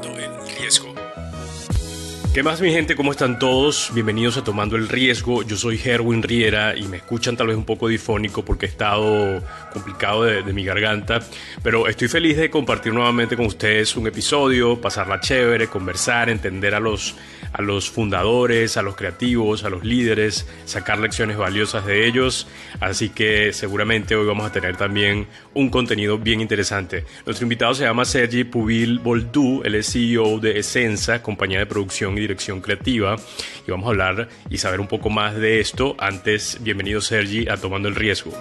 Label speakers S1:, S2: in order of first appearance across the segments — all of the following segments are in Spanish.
S1: Tomando Riesgo. ¿Qué más mi gente? ¿Cómo están todos? Bienvenidos a Tomando el Riesgo. Yo soy Herwin Riera y me escuchan tal vez un poco difónico porque he estado complicado de, de, mi garganta, pero estoy feliz de compartir nuevamente con ustedes un episodio, pasarla chévere, conversar, entender a los a los fundadores, a los creativos, a los líderes, sacar lecciones valiosas de ellos. Así que seguramente hoy vamos a tener también un contenido bien interesante. Nuestro invitado se llama Sergi Pubil Boldú, él es CEO de Essenza, compañía de producción y dirección creativa. Y vamos a hablar y saber un poco más de esto. Antes, bienvenido Sergi a Tomando el Riesgo.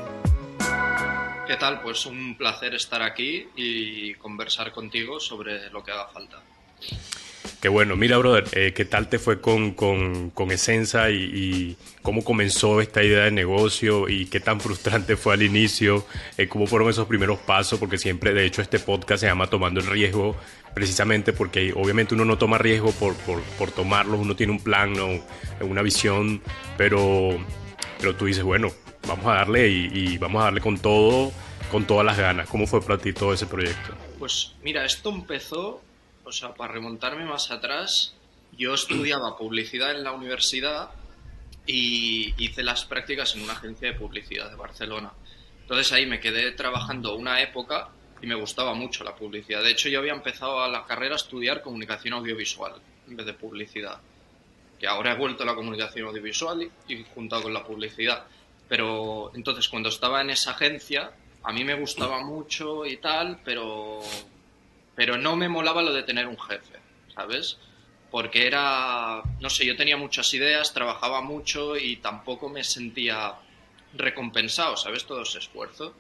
S2: ¿Qué tal? Pues un placer estar aquí y conversar contigo sobre lo que haga falta.
S1: Qué bueno. Mira, brother, eh, ¿qué tal te fue con, con, con Essenza y, y, cómo comenzó esta idea de negocio y qué tan frustrante fue al inicio? Eh, ¿Cómo fueron esos primeros pasos? Porque siempre, de hecho, este podcast se llama Tomando el Riesgo, precisamente porque obviamente uno no toma riesgo por, por, por tomarlo, uno tiene un plan, ¿no? una visión, pero, pero tú dices, bueno, vamos a darle y, y vamos a darle con todo, con todas las ganas. ¿Cómo fue para ti todo ese proyecto?
S2: Pues mira, esto empezó o sea, para remontarme más atrás, yo estudiaba publicidad en la universidad y hice las prácticas en una agencia de publicidad de Barcelona. Entonces ahí me quedé trabajando una época y me gustaba mucho la publicidad. De hecho, yo había empezado a la carrera a estudiar comunicación audiovisual en vez de publicidad. Que ahora he vuelto a la comunicación audiovisual y, y juntado con la publicidad. Pero entonces cuando estaba en esa agencia, a mí me gustaba mucho y tal, pero pero no me molaba lo de tener un jefe, ¿sabes? Porque era, no sé, yo tenía muchas ideas, trabajaba mucho y tampoco me sentía recompensado, ¿sabes? Todo ese esfuerzo.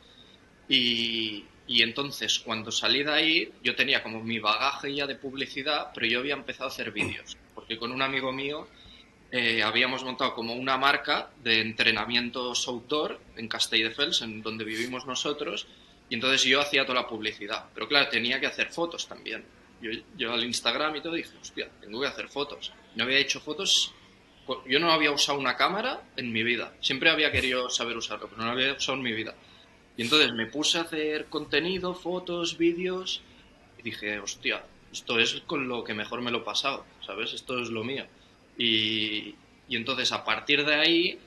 S2: Y, y entonces, cuando salí de ahí, yo tenía como mi bagaje ya de publicidad, pero yo había empezado a hacer vídeos, porque con un amigo mío eh, habíamos montado como una marca de entrenamientos outdoor en Castelldefels, en donde vivimos nosotros, y entonces yo hacía toda la publicidad. Pero claro, tenía que hacer fotos también. Yo, yo al Instagram y todo dije, hostia, tengo que hacer fotos. No había hecho fotos, yo no había usado una cámara en mi vida. Siempre había querido saber usarlo, pero no lo había usado en mi vida. Y entonces me puse a hacer contenido, fotos, vídeos, y dije, hostia, esto es con lo que mejor me lo he pasado, ¿sabes? Esto es lo mío. Y, y entonces a partir de ahí,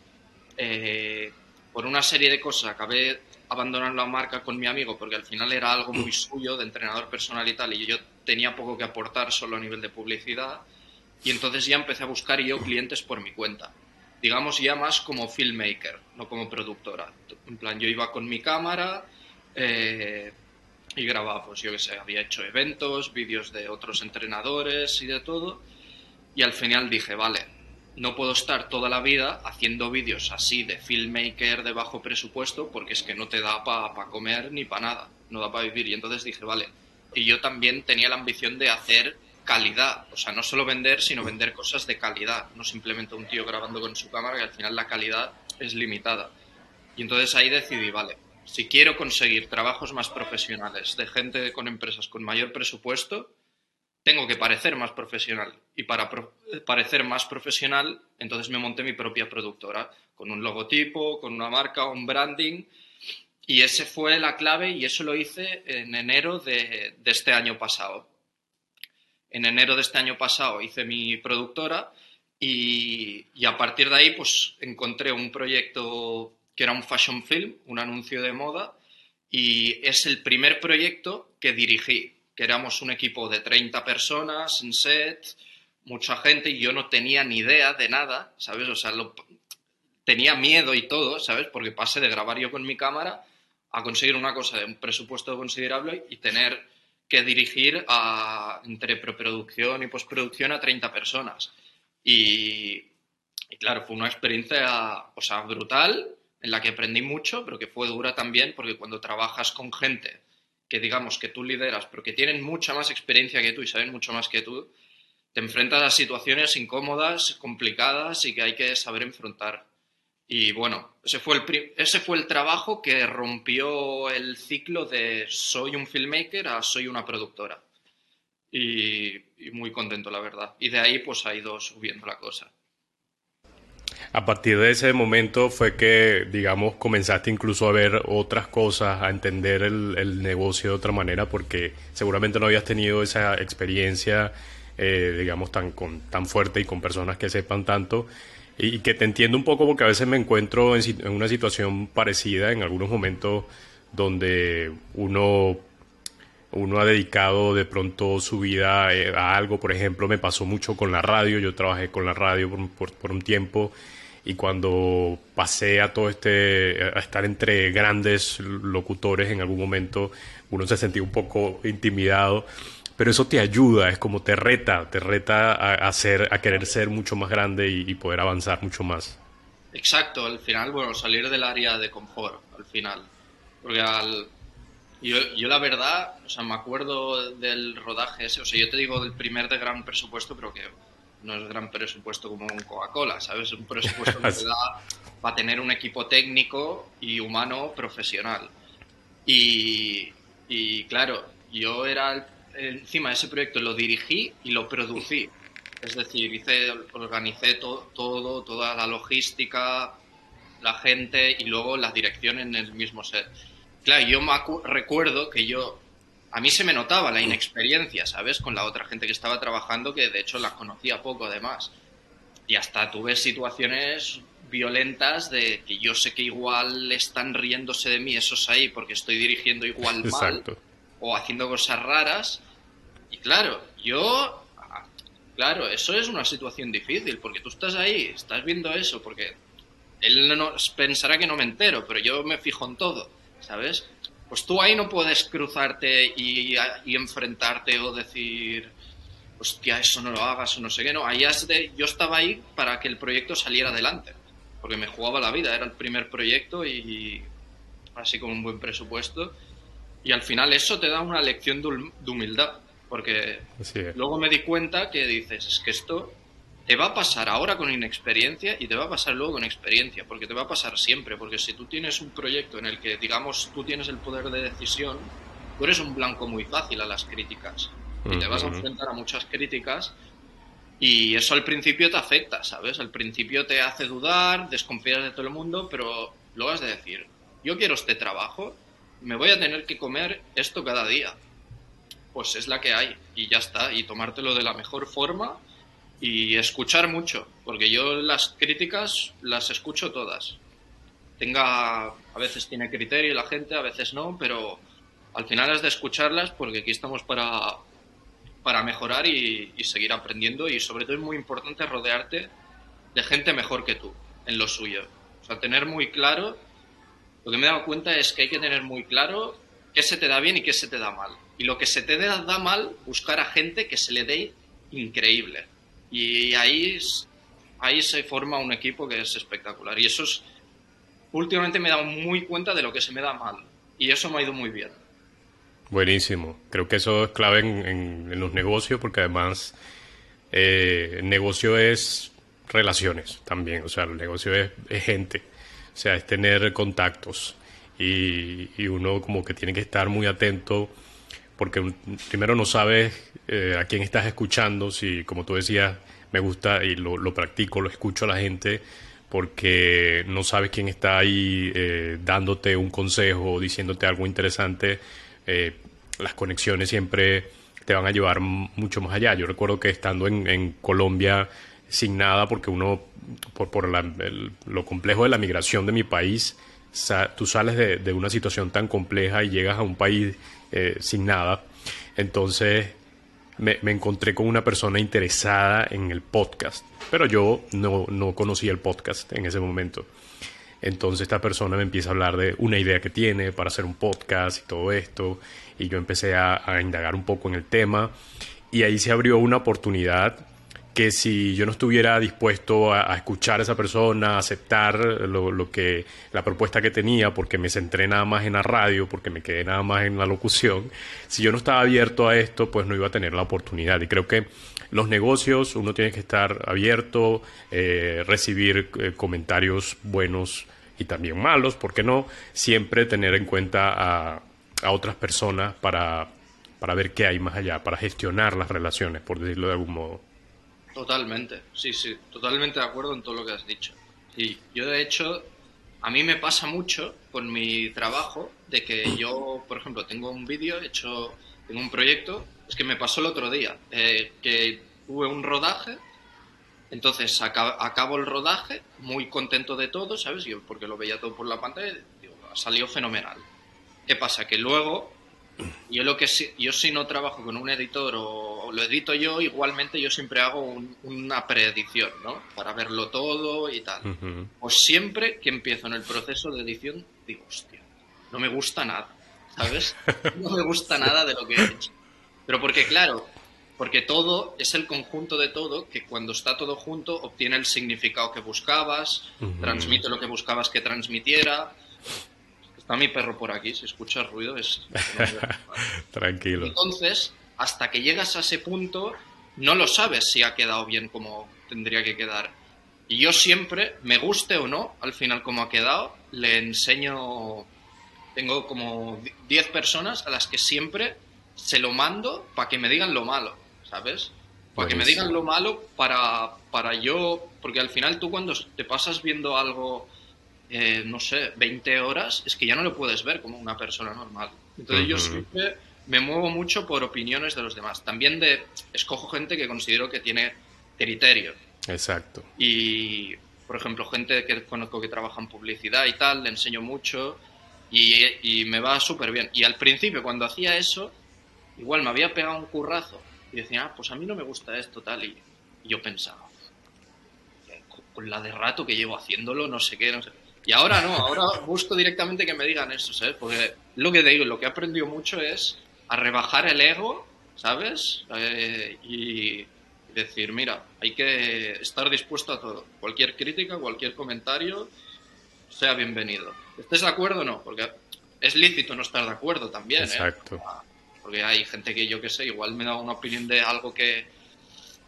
S2: eh, por una serie de cosas, acabé abandonar la marca con mi amigo porque al final era algo muy suyo de entrenador personal y tal y yo tenía poco que aportar solo a nivel de publicidad y entonces ya empecé a buscar yo clientes por mi cuenta. Digamos ya más como filmmaker no como productora. En plan yo iba con mi cámara eh, y grababa pues yo que sé había hecho eventos vídeos de otros entrenadores y de todo y al final dije vale no puedo estar toda la vida haciendo vídeos así de filmmaker de bajo presupuesto porque es que no te da para pa comer ni para nada, no da para vivir. Y entonces dije, vale, y yo también tenía la ambición de hacer calidad, o sea, no solo vender, sino vender cosas de calidad, no simplemente un tío grabando con su cámara, que al final la calidad es limitada. Y entonces ahí decidí, vale, si quiero conseguir trabajos más profesionales de gente con empresas con mayor presupuesto, tengo que parecer más profesional. Y para pro parecer más profesional, entonces me monté mi propia productora, con un logotipo, con una marca, un branding. Y ese fue la clave y eso lo hice en enero de, de este año pasado. En enero de este año pasado hice mi productora y, y, a partir de ahí pues encontré un proyecto que era un fashion film, un anuncio de moda y es el primer proyecto que dirigí que éramos un equipo de 30 personas en set, mucha gente, y yo no tenía ni idea de nada, ¿sabes? O sea, lo, tenía miedo y todo, ¿sabes? Porque pasé de grabar yo con mi cámara a conseguir una cosa de un presupuesto considerable y tener que dirigir a, entre preproducción y postproducción a 30 personas. Y, y claro, fue una experiencia, o sea, brutal, en la que aprendí mucho, pero que fue dura también, porque cuando trabajas con gente que digamos que tú lideras, pero que tienen mucha más experiencia que tú y saben mucho más que tú, te enfrentas a situaciones incómodas, complicadas y que hay que saber enfrentar. Y bueno, ese fue el, ese fue el trabajo que rompió el ciclo de soy un filmmaker a soy una productora. Y, y muy contento, la verdad. Y de ahí pues ha ido subiendo la cosa.
S1: A partir de ese momento fue que, digamos, comenzaste incluso a ver otras cosas, a entender el, negocio de otra manera, porque seguramente no habías tenido esa experiencia, eh, digamos, tan, con, tan fuerte y con personas que sepan tanto. Y, que te entiendo un poco porque a veces me encuentro en, en una situación parecida en algunos momentos donde uno uno ha dedicado de pronto su vida eh, a algo, por ejemplo, me pasó mucho con la radio, yo trabajé con la radio por, un tiempo y cuando pasé a todo este, a estar entre grandes locutores en algún momento, uno se sentía un poco intimidado, pero eso te ayuda, es como te reta, te reta a, a querer ser mucho más grande y, y poder avanzar mucho más.
S2: Exacto, al final, bueno, salir del área de confort, al final. Porque al, yo, yo la verdad, o sea, me acuerdo del rodaje ese, o sea, yo te digo del primer de gran presupuesto, pero que no es gran presupuesto como un Coca-Cola, ¿sabes? Es un presupuesto que te da para tener un equipo técnico y humano profesional. Y, y claro, yo era, encima de ese proyecto lo dirigí y lo producí. Es decir, hice, organicé todo, toda la logística, la gente y luego la dirección en el mismo set. Claro, yo me recuerdo que yo, a mí se me notaba la inexperiencia, ¿sabes? Con la otra gente que estaba trabajando, que de hecho la conocía poco además. Y hasta tuve situaciones violentas de que yo sé que igual están riéndose de mí esos ahí porque estoy dirigiendo igual mal o haciendo cosas raras. Y claro, yo, claro, eso es una situación difícil porque tú estás ahí, estás viendo eso, porque él no, pensará que no me entero, pero yo me fijo en todo. ¿Sabes? Pues tú ahí no puedes cruzarte y, enfrentarte o decir, hostia, eso no lo hagas o no sé qué, no. Ahí has de, yo estaba ahí para que el proyecto saliera adelante, porque me jugaba la vida, era el primer proyecto y así con un buen presupuesto. Y al final eso te da una lección de humildad, porque luego me di cuenta que dices, es que esto te va a pasar ahora con inexperiencia y te va a pasar luego con experiencia, porque te va a pasar siempre, porque si tú tienes un proyecto en el que, digamos, tú tienes el poder de decisión, tú eres un blanco muy fácil a las críticas y te vas a enfrentar a muchas críticas y eso al principio te afecta, ¿sabes? Al principio te hace dudar, desconfías de todo el mundo, pero luego has de decir, yo quiero este trabajo, me voy a tener que comer esto cada día. Pues es la que hay y ya está, y tomártelo de la mejor forma y escuchar mucho, porque yo las críticas las escucho todas. Tenga, a veces tiene criterio la gente, a veces no, pero al final has de escucharlas porque aquí estamos para, para mejorar y, seguir aprendiendo y sobre todo es muy importante rodearte de gente mejor que tú en lo suyo. O sea, tener muy claro, lo que me he dado cuenta es que hay que tener muy claro qué se te da bien y qué se te da mal. Y lo que se te da mal, buscar a gente que se le dé increíble y ahí, ahí se forma un equipo que es espectacular. Y eso es, últimamente me he dado muy cuenta de lo que se me da mal. Y eso me ha ido muy bien.
S1: Buenísimo. Creo que eso es clave en, los negocios porque además eh, el negocio es relaciones también. O sea, el negocio es, gente. O sea, es tener contactos. Y, y, uno como que tiene que estar muy atento porque primero no sabes eh, a quién estás escuchando, si como tú decías, me gusta y lo, practico, lo escucho a la gente, porque no sabes quién está ahí eh, dándote un consejo, diciéndote algo interesante, eh, las conexiones siempre te van a llevar mucho más allá. Yo recuerdo que estando en, Colombia sin nada, porque uno, por, por lo complejo de la migración de mi país, tú sales de, una situación tan compleja y llegas a un país eh, sin nada. Entonces me, encontré con una persona interesada en el podcast, pero yo no, no conocía el podcast en ese momento. Entonces esta persona me empieza a hablar de una idea que tiene para hacer un podcast y todo esto, y yo empecé a, a indagar un poco en el tema, y ahí se abrió una oportunidad que si yo no estuviera dispuesto a, escuchar a esa persona, a aceptar lo, que la propuesta que tenía, porque me centré nada más en la radio, porque me quedé nada más en la locución, si yo no estaba abierto a esto, pues no iba a tener la oportunidad. Y creo que los negocios uno tiene que estar abierto, eh, recibir eh, comentarios buenos y también malos, ¿por qué no? Siempre tener en cuenta a, a otras personas para, para ver qué hay más allá, para gestionar las relaciones, por decirlo de algún modo.
S2: Totalmente, sí, sí, totalmente de acuerdo en todo lo que has dicho. Sí, yo de hecho, a mí me pasa mucho con mi trabajo de que yo, por ejemplo, tengo un vídeo hecho, tengo un proyecto, es que me pasó el otro día, eh, que tuve un rodaje, entonces acabo el rodaje, muy contento de todo, ¿sabes? Yo, porque lo veía todo por la pantalla, digo, ha salido fenomenal. ¿Qué pasa? Que luego yo lo que yo si no trabajo con un editor o, lo edito yo, igualmente yo siempre hago una preedición, ¿no? Para verlo todo y tal. Pues siempre que empiezo en el proceso de edición, digo, hostia, no me gusta nada, ¿sabes? No me gusta nada de lo que he hecho. Pero porque, claro, porque todo es el conjunto de todo que cuando está todo junto obtiene el significado que buscabas, transmite lo que buscabas que transmitiera Está mi perro por aquí, si escucha ruido es...
S1: Tranquilo.
S2: Entonces, hasta que llegas a ese punto, no lo sabes si ha quedado bien como tendría que quedar. Y yo siempre, me guste o no, al final como ha quedado, le enseño... Tengo como 10 personas a las que siempre se lo mando para que me digan lo malo, ¿sabes? Para que me digan lo malo para, para yo... Porque al final tú cuando te pasas viendo algo eh, no sé, 20 horas, es que ya no lo puedes ver como una persona normal. Entonces yo siempre me muevo mucho por opiniones de los demás. También de escojo gente que considero que tiene criterio.
S1: Exacto.
S2: Y, por ejemplo, gente que conozco que trabaja en publicidad y tal, le enseño mucho y, y me va súper bien. Y al principio, cuando hacía eso, igual me había pegado un currazo y decía, ah, pues a mí no me gusta esto, tal, y, y yo pensaba, con la de rato que llevo haciéndolo, no sé qué, no sé y ahora no, ahora busco directamente que me digan eso, ¿sabes? Porque lo que te digo, lo que he aprendido mucho es a rebajar el ego, ¿sabes? Eh, y decir, mira, hay que estar dispuesto a todo. Cualquier crítica, cualquier comentario, sea bienvenido. ¿Estés de acuerdo o no? Porque es lícito no estar de acuerdo también, ¿eh?
S1: Exacto.
S2: Porque hay gente que yo que sé, igual me da una opinión de algo que,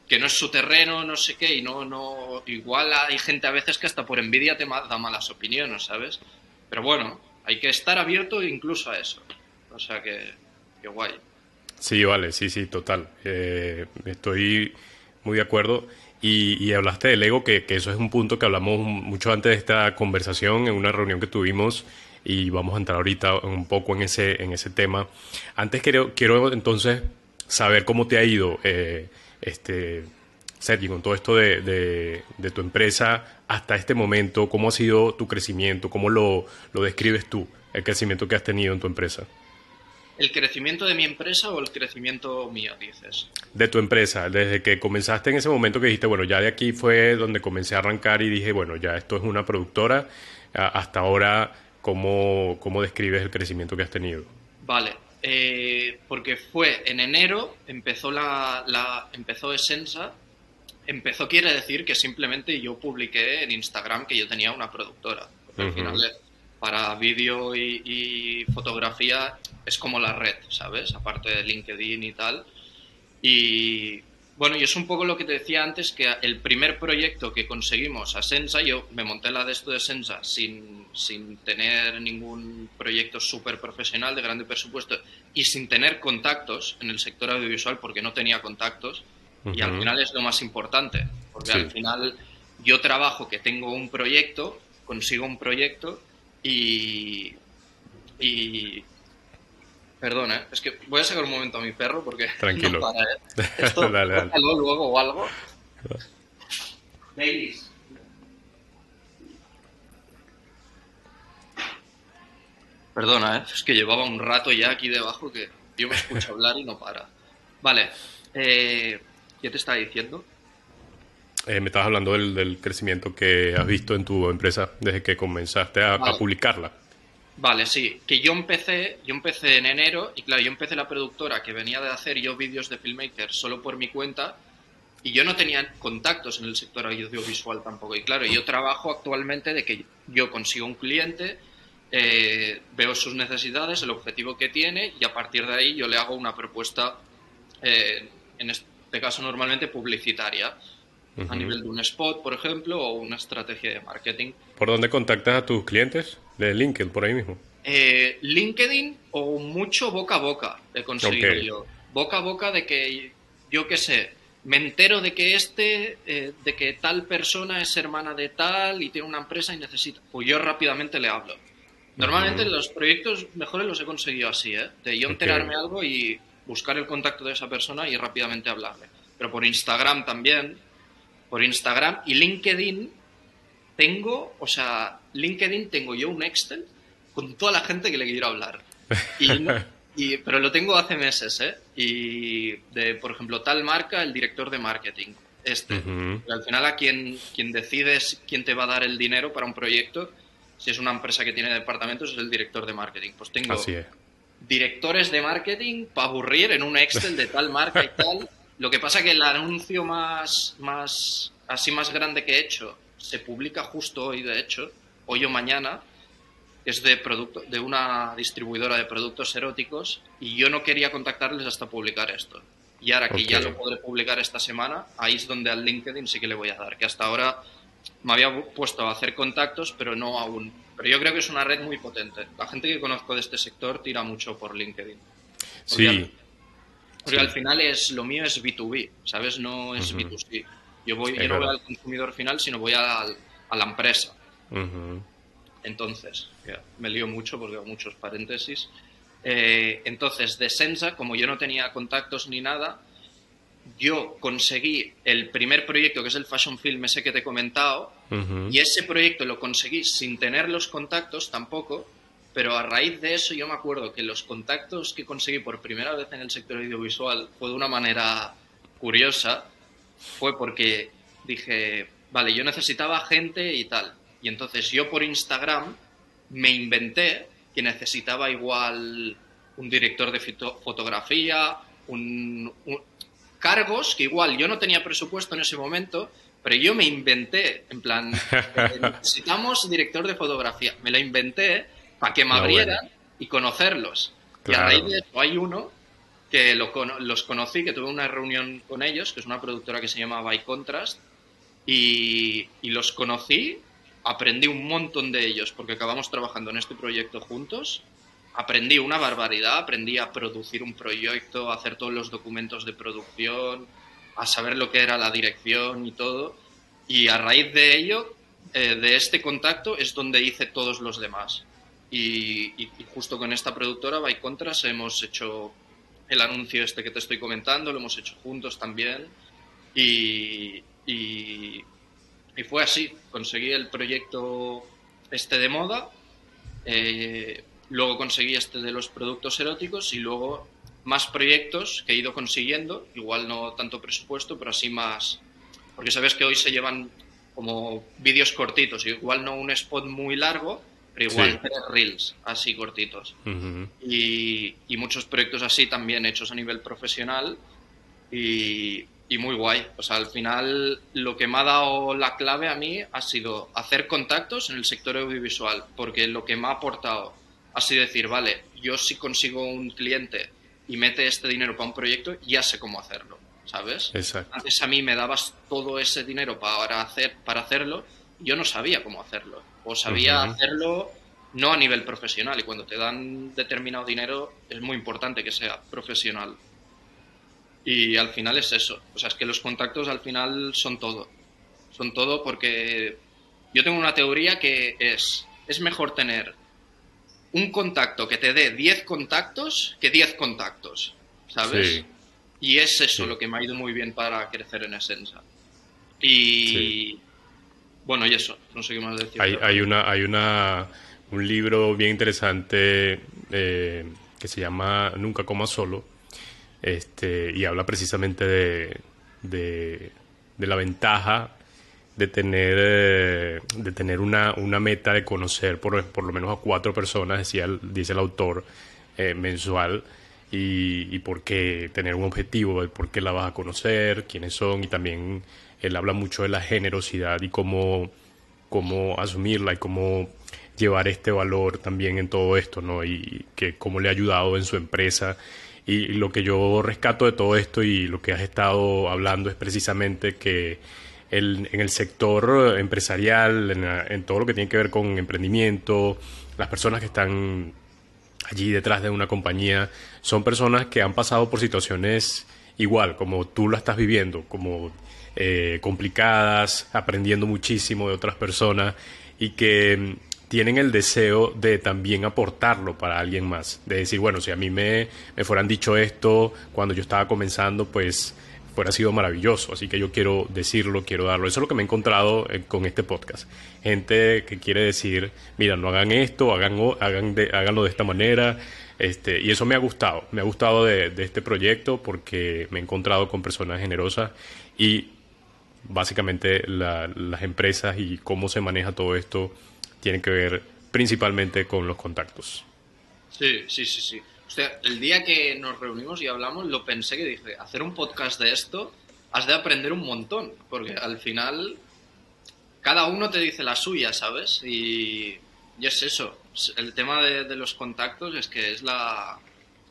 S2: que no es su terreno, no sé qué, y no, no, igual hay gente a veces que hasta por envidia te da malas opiniones, ¿sabes? Pero bueno, hay que estar abierto incluso a eso. O sea que,
S1: Sí, vale, sí, sí, total. Eh, estoy muy de acuerdo. Y, y hablaste del ego, que, eso es un punto que hablamos mucho antes de esta conversación en una reunión que tuvimos y vamos a entrar ahorita un poco en ese, en ese tema. Antes quiero, quiero entonces saber cómo te ha ido. Eh, este, Sergi, con todo esto de, tu empresa hasta este momento, ¿cómo ha sido tu crecimiento? ¿Cómo lo, describes tú, el crecimiento que has tenido en tu empresa?
S2: ¿El crecimiento de mi empresa o el crecimiento mío, dices?
S1: De tu empresa, desde que comenzaste en ese momento que dijiste, bueno, ya de aquí fue donde comencé a arrancar y dije, bueno, ya esto es una productora, hasta ahora, ¿cómo, cómo describes el crecimiento que has tenido?
S2: Vale, eh, porque fue en enero, empezó, la, la, empezó Essensa. Empezó quiere decir que simplemente yo publiqué en Instagram que yo tenía una productora. al final, para vídeo y, fotografía es como la red, ¿sabes? Aparte de LinkedIn y tal. Y bueno, y es un poco lo que te decía antes, que el primer proyecto que conseguimos a Sensa, yo me monté la de esto de Sensa sin, sin tener ningún proyecto súper profesional de grande presupuesto y sin tener contactos en el sector audiovisual porque no tenía contactos. Y al final es lo más importante, porque al final yo trabajo que tengo un proyecto, consigo un proyecto y, y Perdona, ¿eh? es que voy a sacar un momento a mi perro porque
S1: Tranquilo. no para,
S2: ¿eh? Esto, dale, dale. luego o algo. Baileys. Perdona, ¿eh? es que llevaba un rato ya aquí debajo que yo me escucho hablar y no para. Vale, eh, ¿qué te estaba diciendo?
S1: Eh, me estabas hablando del, crecimiento que has visto en tu empresa desde que comenzaste a publicarla.
S2: Vale, sí, que yo empecé, yo empecé en enero y claro, yo empecé la productora que venía de hacer yo vídeos de filmmaker solo por mi cuenta y yo no tenía contactos en el sector audiovisual tampoco. Y claro, yo trabajo actualmente de que yo consigo un cliente, eh, veo sus necesidades, el objetivo que tiene y a partir de ahí yo le hago una propuesta, eh, en este caso normalmente publicitaria a nivel de un spot, por ejemplo, o una estrategia de marketing.
S1: ¿Por dónde contactas a tus clientes? ¿De LinkedIn, por ahí mismo?
S2: Eh, LinkedIn o mucho boca a boca he conseguido yo. Boca a boca de que, yo qué sé, me entero de que este, eh, de que tal persona es hermana de tal y tiene una empresa y necesita. Pues yo rápidamente le hablo. Normalmente los proyectos mejores los he conseguido así, ¿eh? De yo enterarme algo y buscar el contacto de esa persona y rápidamente hablarle. Pero por Instagram también, por Instagram y LinkedIn tengo, o sea, LinkedIn tengo yo un Excel con toda la gente que le quiero hablar. Y, pero lo tengo hace meses, ¿eh? Y de, por ejemplo, tal marca, el director de marketing, este. al final a quien, quien decides quién te va a dar el dinero para un proyecto, si es una empresa que tiene departamentos, es el director de marketing. Pues tengo directores de marketing para aburrir en un Excel de tal marca y tal. Lo que pasa que el anuncio más, más, así más grande que he hecho se publica justo hoy, de hecho, hoy o mañana, es de, producto, de una distribuidora de productos eróticos y yo no quería contactarles hasta publicar esto. Y ahora que ya lo podré publicar esta semana, ahí es donde al LinkedIn sí que le voy a dar, que hasta ahora me había puesto a hacer contactos, pero no aún. Pero yo creo que es una red muy potente. La gente que conozco de este sector tira mucho por LinkedIn.
S1: sí.
S2: Porque al final es lo mío es B2B, ¿sabes? No es B2C. Yo, voy, yo no voy al consumidor final, sino voy a, a la empresa. Entonces, me lío mucho porque hago muchos paréntesis. Eh, entonces, de Sensa, como yo no tenía contactos ni nada, yo conseguí el primer proyecto, que es el Fashion Film ese que te he comentado, y ese proyecto lo conseguí sin tener los contactos tampoco, pero a raíz de eso yo me acuerdo que los contactos que conseguí por primera vez en el sector audiovisual fue de una manera curiosa, fue porque dije, vale, yo necesitaba gente y tal. Y entonces yo por Instagram me inventé que necesitaba igual un director de fotografía, un, cargos que igual yo no tenía presupuesto en ese momento, pero yo me inventé, en plan, necesitamos director de fotografía. Me la inventé para que me abrieran y conocerlos. Y a raíz de eso hay uno que los conocí, que tuve una reunión con ellos, que es una productora que se llama By Contrast, y, y los conocí aprendí un montón de ellos porque acabamos trabajando en este proyecto juntos. Aprendí una barbaridad, aprendí a producir un proyecto, a hacer todos los documentos de producción, a saber lo que era la dirección y todo. Y a raíz de ello, eh, de este contacto, es donde hice todos los demás. Y, justo con esta productora, By Contras, hemos hecho el anuncio este que te estoy comentando, lo hemos hecho juntos también. y, fue así, conseguí el proyecto este de moda, eh, luego conseguí este de los productos eróticos y luego más proyectos que he ido consiguiendo, igual no tanto presupuesto, pero así más, porque sabes que hoy se llevan como vídeos cortitos, igual no un spot muy largo, pero igual tres reels así cortitos. y, y, muchos proyectos así también hechos a nivel profesional y, y muy guay. O sea, al final lo que me ha dado la clave a mí ha sido hacer contactos en el sector audiovisual, porque lo que me ha aportado ha sido decir, vale, yo si consigo un cliente y mete este dinero para un proyecto, ya sé cómo hacerlo, ¿sabes?
S1: Exacto.
S2: Antes a mí me dabas todo ese dinero para, hacer, para hacerlo, yo no sabía cómo hacerlo, o sabía hacerlo no a nivel profesional, y cuando te dan determinado dinero es muy importante que sea profesional. Y al final es eso. O sea, es que los contactos al final son todo. Son todo porque yo tengo una teoría que es, es mejor tener un contacto que te dé 10 contactos que 10 contactos, ¿sabes? Y es eso lo que me ha ido muy bien para crecer en Esensa. Y bueno, y eso, no sé qué más decir.
S1: Hay, hay, una, hay una, un libro bien interesante eh, que se llama Nunca coma solo, este, y habla precisamente de, de, la ventaja de tener, eh, de tener una, una, meta de conocer por, por, lo menos a cuatro personas, decía, dice el autor, eh, mensual, y, y por qué tener un objetivo, de por qué la vas a conocer, quiénes son, y también él habla mucho de la generosidad y cómo, cómo asumirla y cómo llevar este valor también en todo esto, ¿no? Y que cómo le ha ayudado en su empresa y lo que yo rescato de todo esto y lo que has estado hablando es precisamente que el, en el sector empresarial, en, todo lo que tiene que ver con emprendimiento, las personas que están allí detrás de una compañía, son personas que han pasado por situaciones igual, como tú lo estás viviendo, como eh, complicadas, aprendiendo muchísimo de otras personas y que mm, tienen el deseo de también aportarlo para alguien más. De decir, bueno, si a mí me, me fueran dicho esto cuando yo estaba comenzando, pues fuera sido maravilloso. Así que yo quiero decirlo, quiero darlo. Eso es lo que me he encontrado eh, con este podcast. Gente que quiere decir, mira, no hagan esto, hagan, hagan de, háganlo de esta manera. Este, y eso me ha gustado. Me ha gustado de, de este proyecto porque me he encontrado con personas generosas y básicamente las empresas y cómo se maneja todo esto tienen que ver principalmente con los contactos.
S2: Sí, sí, sí, sí. O sea, el día que nos reunimos y hablamos, lo pensé que dije, hacer un podcast de esto, has de aprender un montón, porque al final cada uno te dice la suya, ¿sabes? Y, es eso. El tema de, los contactos es que es la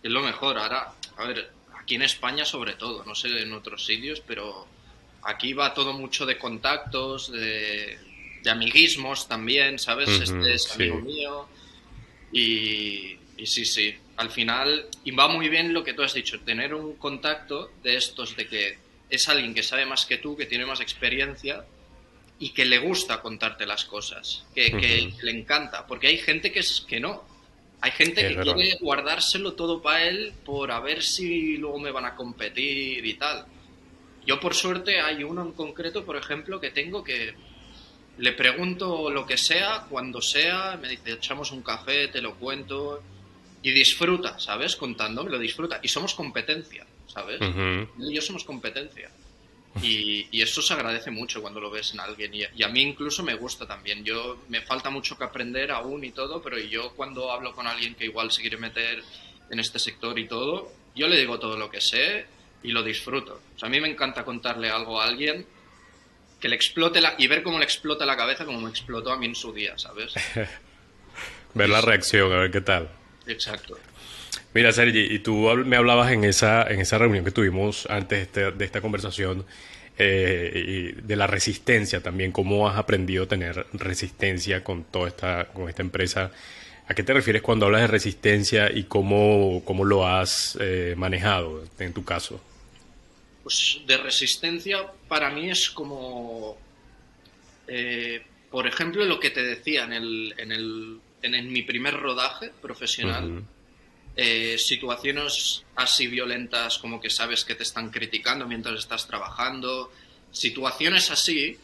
S2: es lo mejor. Ahora, a ver, aquí en España sobre todo, no sé en otros sitios, pero aquí va todo mucho de contactos, de, amiguismos también, ¿sabes? este es amigo mío. Y, y sí, sí, al final, y va muy bien lo que tú has dicho, tener un contacto de estos, de que es alguien que sabe más que tú, que tiene más experiencia y que le gusta contarte las cosas, que, le encanta, porque hay gente que es que no. Hay gente que quiere guardárselo todo para él por a ver si luego me van a competir y tal. Yo por suerte hay uno en concreto, por ejemplo, que tengo que le pregunto lo que sea, cuando sea, me dice, echamos un café, te lo cuento, y disfruta, ¿sabes? Contándome, lo disfruta. Y somos competencia, ¿sabes? y yo somos competencia. Y, y, eso se agradece mucho cuando lo ves en alguien. Y, y, a mí incluso me gusta también. Yo me falta mucho que aprender aún y todo, pero yo cuando hablo con alguien que igual se quiere meter en este sector y todo, yo le digo todo lo que sé y lo disfruto. O sea, a mí me encanta contarle algo a alguien que le explote la, y ver cómo le explota la cabeza como me explotó a mí en su día, ¿sabes?
S1: ver la reacción, a ver qué tal.
S2: Exacto.
S1: Mira, Sergi, y tú me hablabas en esa, en esa reunión que tuvimos antes de, de esta conversación eh, y de la resistencia también, cómo has aprendido a tener resistencia con toda esta, con esta empresa. ¿A qué te refieres cuando hablas de resistencia y cómo, cómo lo has eh, manejado en tu caso?
S2: Pues de resistencia para mí es como, eh, por ejemplo, lo que te decía en el, en el en, mi primer rodaje profesional, eh, situaciones así violentas como que sabes que te están criticando mientras estás trabajando, situaciones así,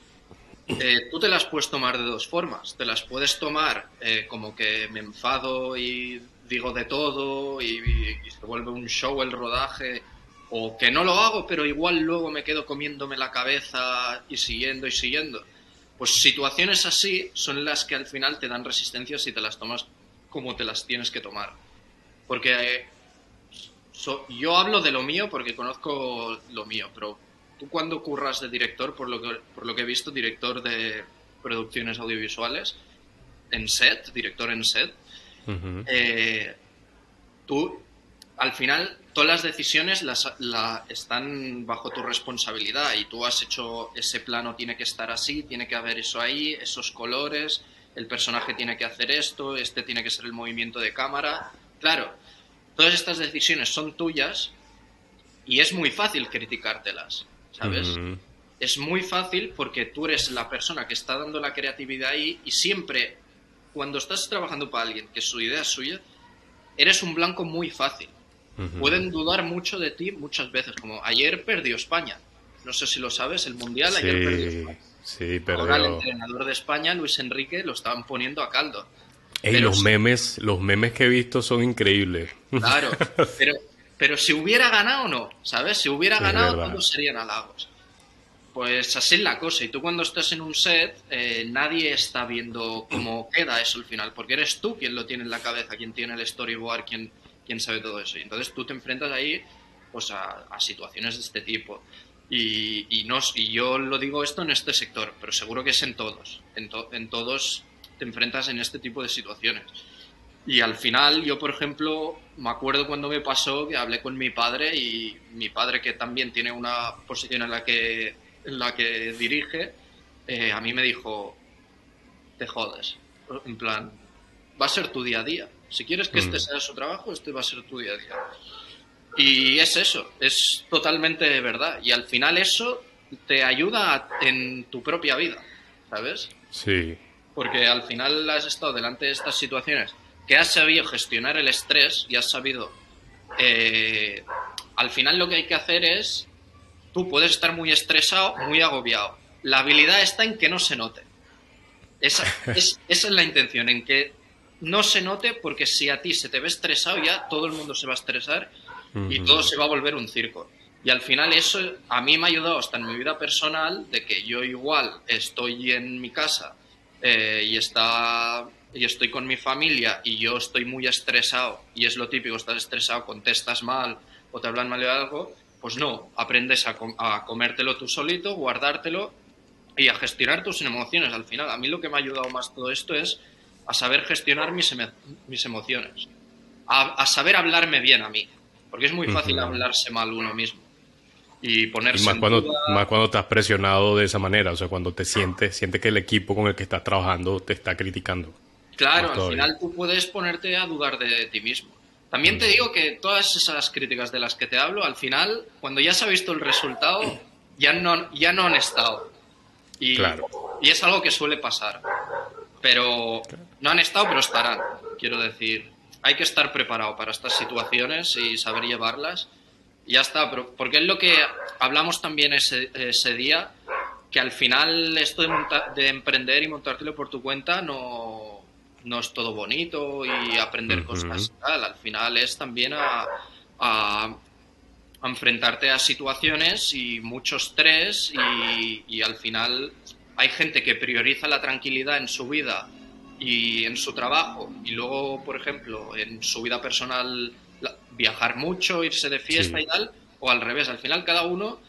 S2: eh, tú te las puedes tomar de dos formas. Te las puedes tomar eh, como que me enfado y digo de todo y, y, se vuelve un show el rodaje, o que no lo hago, pero igual luego me quedo comiéndome la cabeza y siguiendo y siguiendo. Pues situaciones así son las que al final te dan resistencia si te las tomas como te las tienes que tomar. Porque eh, yo hablo de lo mío porque conozco lo mío, pero tú cuando curras de director, por lo que, por lo que he visto, director de producciones audiovisuales, en set, director en set, eh, tú al final todas las decisiones las, están bajo tu responsabilidad y tú has hecho ese plano tiene que estar así, tiene que haber eso ahí, esos colores, el personaje tiene que hacer esto, este tiene que ser el movimiento de cámara. Claro, todas estas decisiones son tuyas y es muy fácil criticártelas, ¿sabes? Es muy fácil porque tú eres la persona que está dando la creatividad ahí y siempre cuando estás trabajando para alguien que su idea es suya, eres un blanco muy fácil pueden dudar mucho de ti muchas veces. Como ayer perdió España. No sé si lo sabes, el Mundial ayer perdió España.
S1: Sí, perdió.
S2: Ahora el entrenador de España, Luis Enrique, lo estaban poniendo a caldo.
S1: los memes, los memes que he visto son increíbles.
S2: Claro, pero, pero si hubiera ganado no, ¿sabes? Si hubiera ganado, todos serían halagos. Pues así es la cosa. Y tú cuando estás en un set, eh, nadie está viendo cómo queda eso al final, porque eres tú quien lo tiene en la cabeza, quien tiene el storyboard, quien, quién sabe todo eso. Y entonces tú te enfrentas ahí pues a, situaciones de este tipo. Y, y, no, y yo lo digo esto en este sector, pero seguro que es en todos. En, en todos te enfrentas en este tipo de situaciones. Y al final, yo, por ejemplo, me acuerdo cuando me pasó que hablé con mi padre y mi padre, que también tiene una posición en la que, en la que dirige, eh, a mí me dijo, te jodes. En plan, va a ser tu día a día. Si quieres que este mm. sea su trabajo, este va a ser tu día a día. Y es eso, es totalmente verdad. Y al final eso te ayuda en tu propia vida, ¿sabes?
S1: Sí.
S2: Porque al final has estado delante de estas situaciones que has sabido gestionar el estrés y has sabido... Eh, al final lo que hay que hacer es... Tú puedes estar muy estresado, muy agobiado. La habilidad está en que no se note. Esa es, esa es la intención, en que no se note porque si a ti se te ve estresado ya todo el mundo se va a estresar y todo se va a volver un circo. Y al final eso a mí me ha ayudado hasta en mi vida personal de que yo igual estoy en mi casa eh, y, está, y estoy con mi familia y yo estoy muy estresado y es lo típico, estás estresado, contestas mal o te hablan mal de algo, pues no, aprendes a, a comértelo tú solito, guardártelo y a gestionar tus emociones. Al final, a mí lo que me ha ayudado más todo esto es a saber gestionar mis, mis emociones, a, saber hablarme bien a mí, porque es muy fácil hablarse mal uno mismo y ponerse
S1: más cuando más cuando estás presionado de esa manera, o sea, cuando te sientes sientes que el equipo con el que estás trabajando te está criticando.
S2: Claro, al final tú puedes ponerte a dudar de ti mismo. También te digo que todas esas críticas de las que te hablo, al final, cuando ya se ha visto el resultado, ya no, ya no han estado. Y,
S1: claro.
S2: y es algo que suele pasar. Pero no han estado, pero estarán. Quiero decir, hay que estar preparado para estas situaciones y saber llevarlas. Y ya está, pero porque es lo que hablamos también ese, ese día, que al final esto de, de emprender y montártelo por tu cuenta no, no es todo bonito y aprender cosas tal. Al final es también a, a, enfrentarte a situaciones y mucho estrés y, y, al final hay gente que prioriza la tranquilidad en su vida y en su trabajo y luego, por ejemplo, en su vida personal viajar mucho, irse de fiesta y tal, o al revés, al final cada uno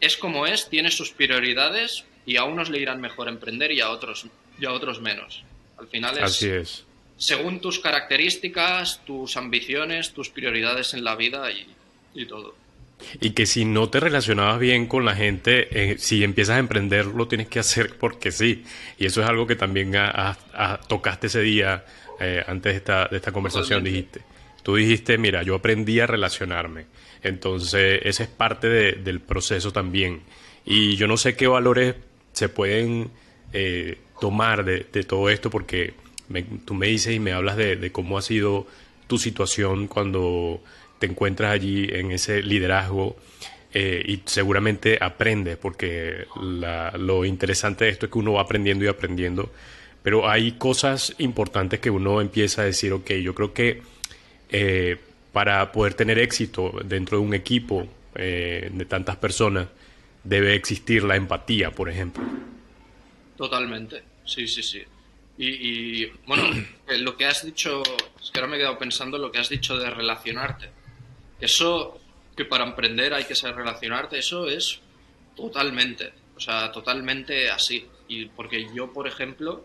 S2: es como es, tiene sus prioridades y a unos le irán mejor emprender y a otros y a otros menos. Al final es,
S1: Así es.
S2: según tus características, tus ambiciones, tus prioridades en la vida y, y todo.
S1: Y que si no te relacionabas bien con la gente, eh, si empiezas a emprender, lo tienes que hacer porque sí. Y eso es algo que también a, a, tocaste ese día eh, antes de esta, de esta conversación. Dijiste, tú dijiste, mira, yo aprendí a relacionarme. Entonces, ese es parte de, del proceso también. Y yo no sé qué valores se pueden eh, tomar de, de, todo esto porque me, tú me dices y me hablas de, de cómo ha sido tu situación cuando te encuentras allí en ese liderazgo eh, y seguramente aprendes, porque la, lo interesante de esto es que uno va aprendiendo y aprendiendo, pero hay cosas importantes que uno empieza a decir, ok, yo creo que eh, para poder tener éxito dentro de un equipo eh, de tantas personas, debe existir la empatía, por ejemplo.
S2: Totalmente, sí, sí, sí. Y, y bueno, lo que has dicho, es que ahora me he quedado pensando lo que has dicho de relacionarte eso, que para emprender hay que saber relacionarte, eso es totalmente, o sea, totalmente así. Y porque yo, por ejemplo,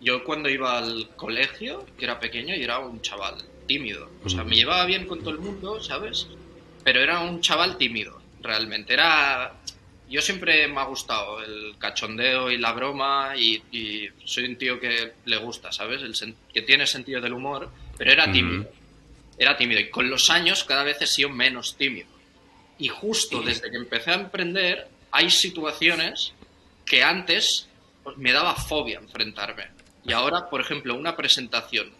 S2: yo cuando iba al colegio, que era pequeño, y era un chaval tímido. O sea, me llevaba bien con todo el mundo, ¿sabes? Pero era un chaval tímido, realmente. Era. Yo siempre me ha gustado el cachondeo y la broma, y, y soy un tío que le gusta, ¿sabes? El que tiene sentido del humor, pero era tímido era tímido y con los años cada vez he sido menos tímido. Y justo desde que empecé a emprender hay situaciones que antes me daba fobia enfrentarme. Y ahora, por ejemplo, una presentación.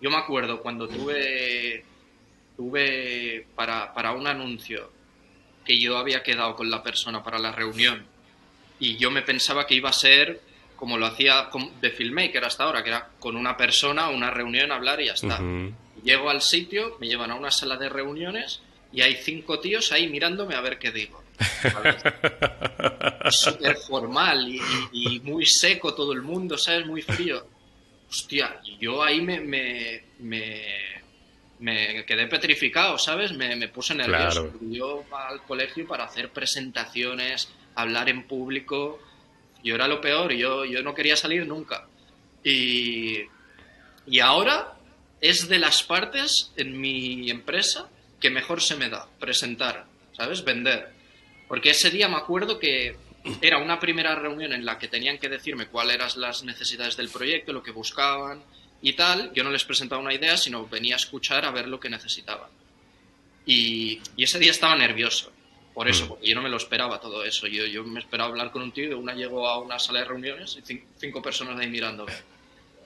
S2: Yo me acuerdo cuando tuve, tuve para, para un anuncio que yo había quedado con la persona para la reunión y yo me pensaba que iba a ser como lo hacía de filmmaker hasta ahora, que era con una persona, una reunión, hablar y ya está. Llego al sitio, me llevan a una sala de reuniones y hay cinco tíos ahí mirándome a ver qué digo. Súper formal y, muy seco todo el mundo, ¿sabes? Muy frío. Hostia, y yo ahí me, me, me, quedé petrificado, ¿sabes? Me, me puse nervioso. Yo al colegio para hacer presentaciones, hablar en público. Yo era lo peor, yo, yo no quería salir nunca. Y, y ahora es de las partes en mi empresa que mejor se me da, presentar, ¿sabes? Vender. Porque ese día me acuerdo que era una primera reunión en la que tenían que decirme cuáles eran las necesidades del proyecto, lo que buscaban y tal. Yo no les presentaba una idea, sino venía a escuchar a ver lo que necesitaban. Y, ese día estaba nervioso, por eso, mm. porque yo no me lo esperaba todo eso. Yo, yo me esperaba hablar con un tío y de una llego a una sala de reuniones y cinco personas ahí mirándome.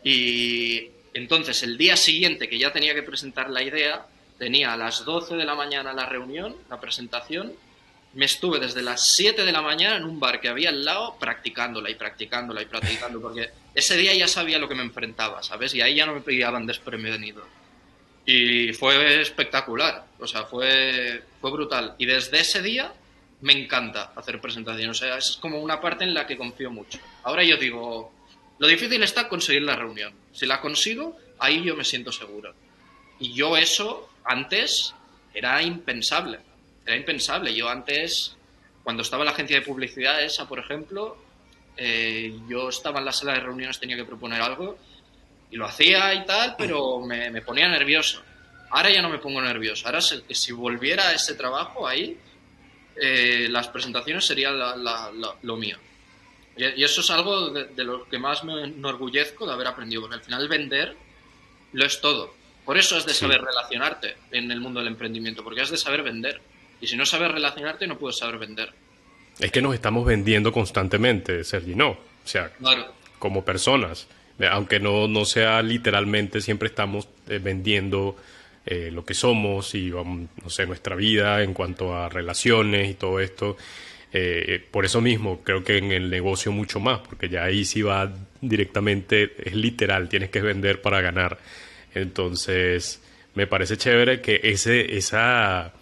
S2: Y entonces el día siguiente que ya tenía que presentar la idea, tenía a las 12 de la mañana la reunión, la presentación, me estuve desde las 7 de la mañana en un bar que había al lado practicándola y practicándola y practicando, porque ese día ya sabía lo que me enfrentaba, ¿sabes? Y ahí ya no me pillaban desprevenido. Y fue espectacular, o sea, fue, fue brutal. Y desde ese día me encanta hacer presentaciones, o sea, es como una parte en la que confío mucho. Ahora yo digo, lo difícil está conseguir la reunión. Si la consigo, ahí yo me siento seguro. Y yo eso antes era impensable. Era impensable. Yo antes, cuando estaba en la agencia de publicidad esa, por ejemplo, eh, yo estaba en la sala de reuniones, tenía que proponer algo y lo hacía y tal, pero me, ponía nervioso. Ahora ya no me pongo nervioso. Ahora, si, volviera a ese trabajo ahí, eh, las presentaciones serían lo mío. Y, eso es algo de, lo que más me enorgullezco de haber aprendido, porque al final vender lo es todo. Por eso has de saber relacionarte en el mundo del emprendimiento, porque has de saber vender. Y si no sabes relacionarte, no puedes saber vender.
S1: Es que nos estamos vendiendo constantemente, Sergi, no. O sea, como personas. Aunque no, no sea literalmente, siempre estamos eh, vendiendo eh, lo que somos y, no sé, nuestra vida en cuanto a relaciones y todo esto. Eh, por eso mismo creo que en el negocio mucho más, porque ya ahí sí va directamente, es literal, tienes que vender para ganar. Entonces, me parece chévere que ese, esa,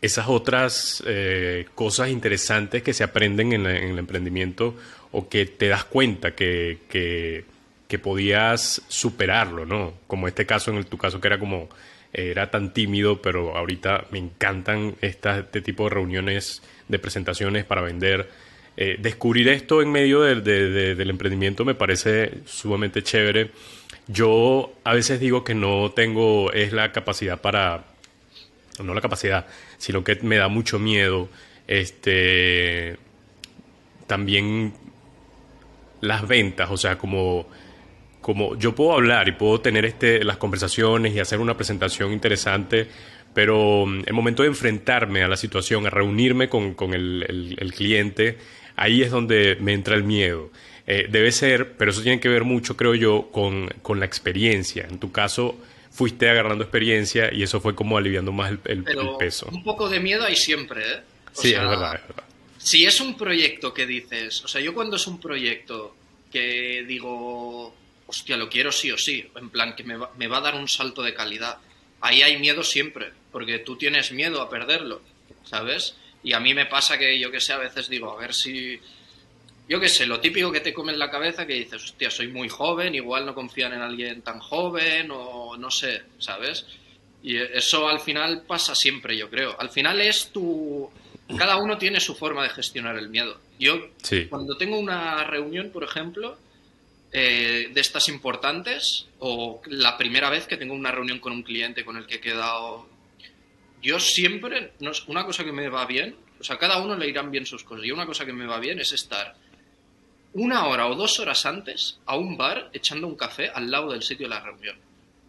S1: esas otras eh, cosas interesantes que se aprenden en, el emprendimiento o que te das cuenta que, que, que, podías superarlo, ¿no? Como este caso, en tu caso que era como, era tan tímido, pero ahorita me encantan este tipo de reuniones de presentaciones para vender. Eh, descubrir esto en medio del emprendimiento me parece sumamente chévere. Yo a veces digo que no tengo, es la capacidad para, no la capacidad, sino que me da mucho miedo, este, también las ventas, o sea, como, como yo puedo hablar y puedo tener este, las conversaciones y hacer una presentación interesante, pero mm, el momento de enfrentarme a la situación, a reunirme con, el, cliente, ahí es donde me entra el miedo. Eh, debe ser, pero eso tiene que ver mucho, creo yo, con, la experiencia. En tu caso, fuiste agarrando experiencia y eso fue como aliviando más el, peso.
S2: Un poco de miedo hay siempre, ¿eh?
S1: sí, es verdad, es verdad.
S2: Si es un proyecto que dices, o sea, yo cuando es un proyecto que digo, hostia, lo quiero sí o sí, en plan que me me va a dar un salto de calidad, ahí hay miedo siempre porque tú tienes miedo a perderlo, ¿sabes? Y a mí me pasa que yo que sé, a veces digo, a ver si... Yo qué sé, lo típico que te come en la cabeza que dices, hostia, soy muy joven, igual no confían en alguien tan joven o no sé, ¿sabes? Y eso al final pasa siempre, yo creo. Al final es tu... Cada uno tiene su forma de gestionar el miedo. Yo, cuando tengo una reunión, por ejemplo, eh, de estas importantes, o la primera vez que tengo una reunión con un cliente con el que he quedado yo siempre, una cosa que me va bien, o sea, cada uno le irán bien sus cosas, y una cosa que me va bien es estar una hora o dos horas antes a un bar echando un café al lado del sitio de la reunión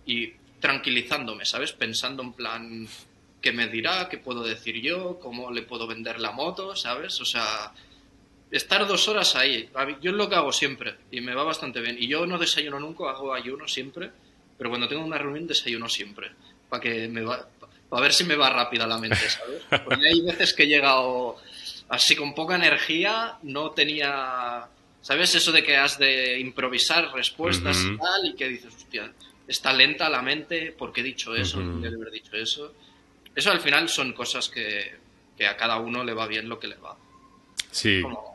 S2: y tranquilizándome, ¿sabes? Pensando en plan, ¿qué me dirá? ¿Qué puedo decir yo? ¿Cómo le puedo vender la moto? ¿Sabes? O sea, estar dos horas ahí. Yo es lo que hago siempre y me va bastante bien. Y yo no desayuno nunca, hago ayuno siempre, pero cuando tengo una reunión desayuno siempre. Para que me va, a ver si me va rápida la mente, ¿sabes? Porque hay veces que he llegado así con poca energía, no tenía, ¿sabes? Eso de que has de improvisar respuestas y tal, y que dices, hostia, está lenta la mente, ¿por qué he dicho eso? ¿Por qué haber dicho eso? Eso al final son cosas que, a cada uno le va bien lo que le va.
S1: Sí.
S2: Como,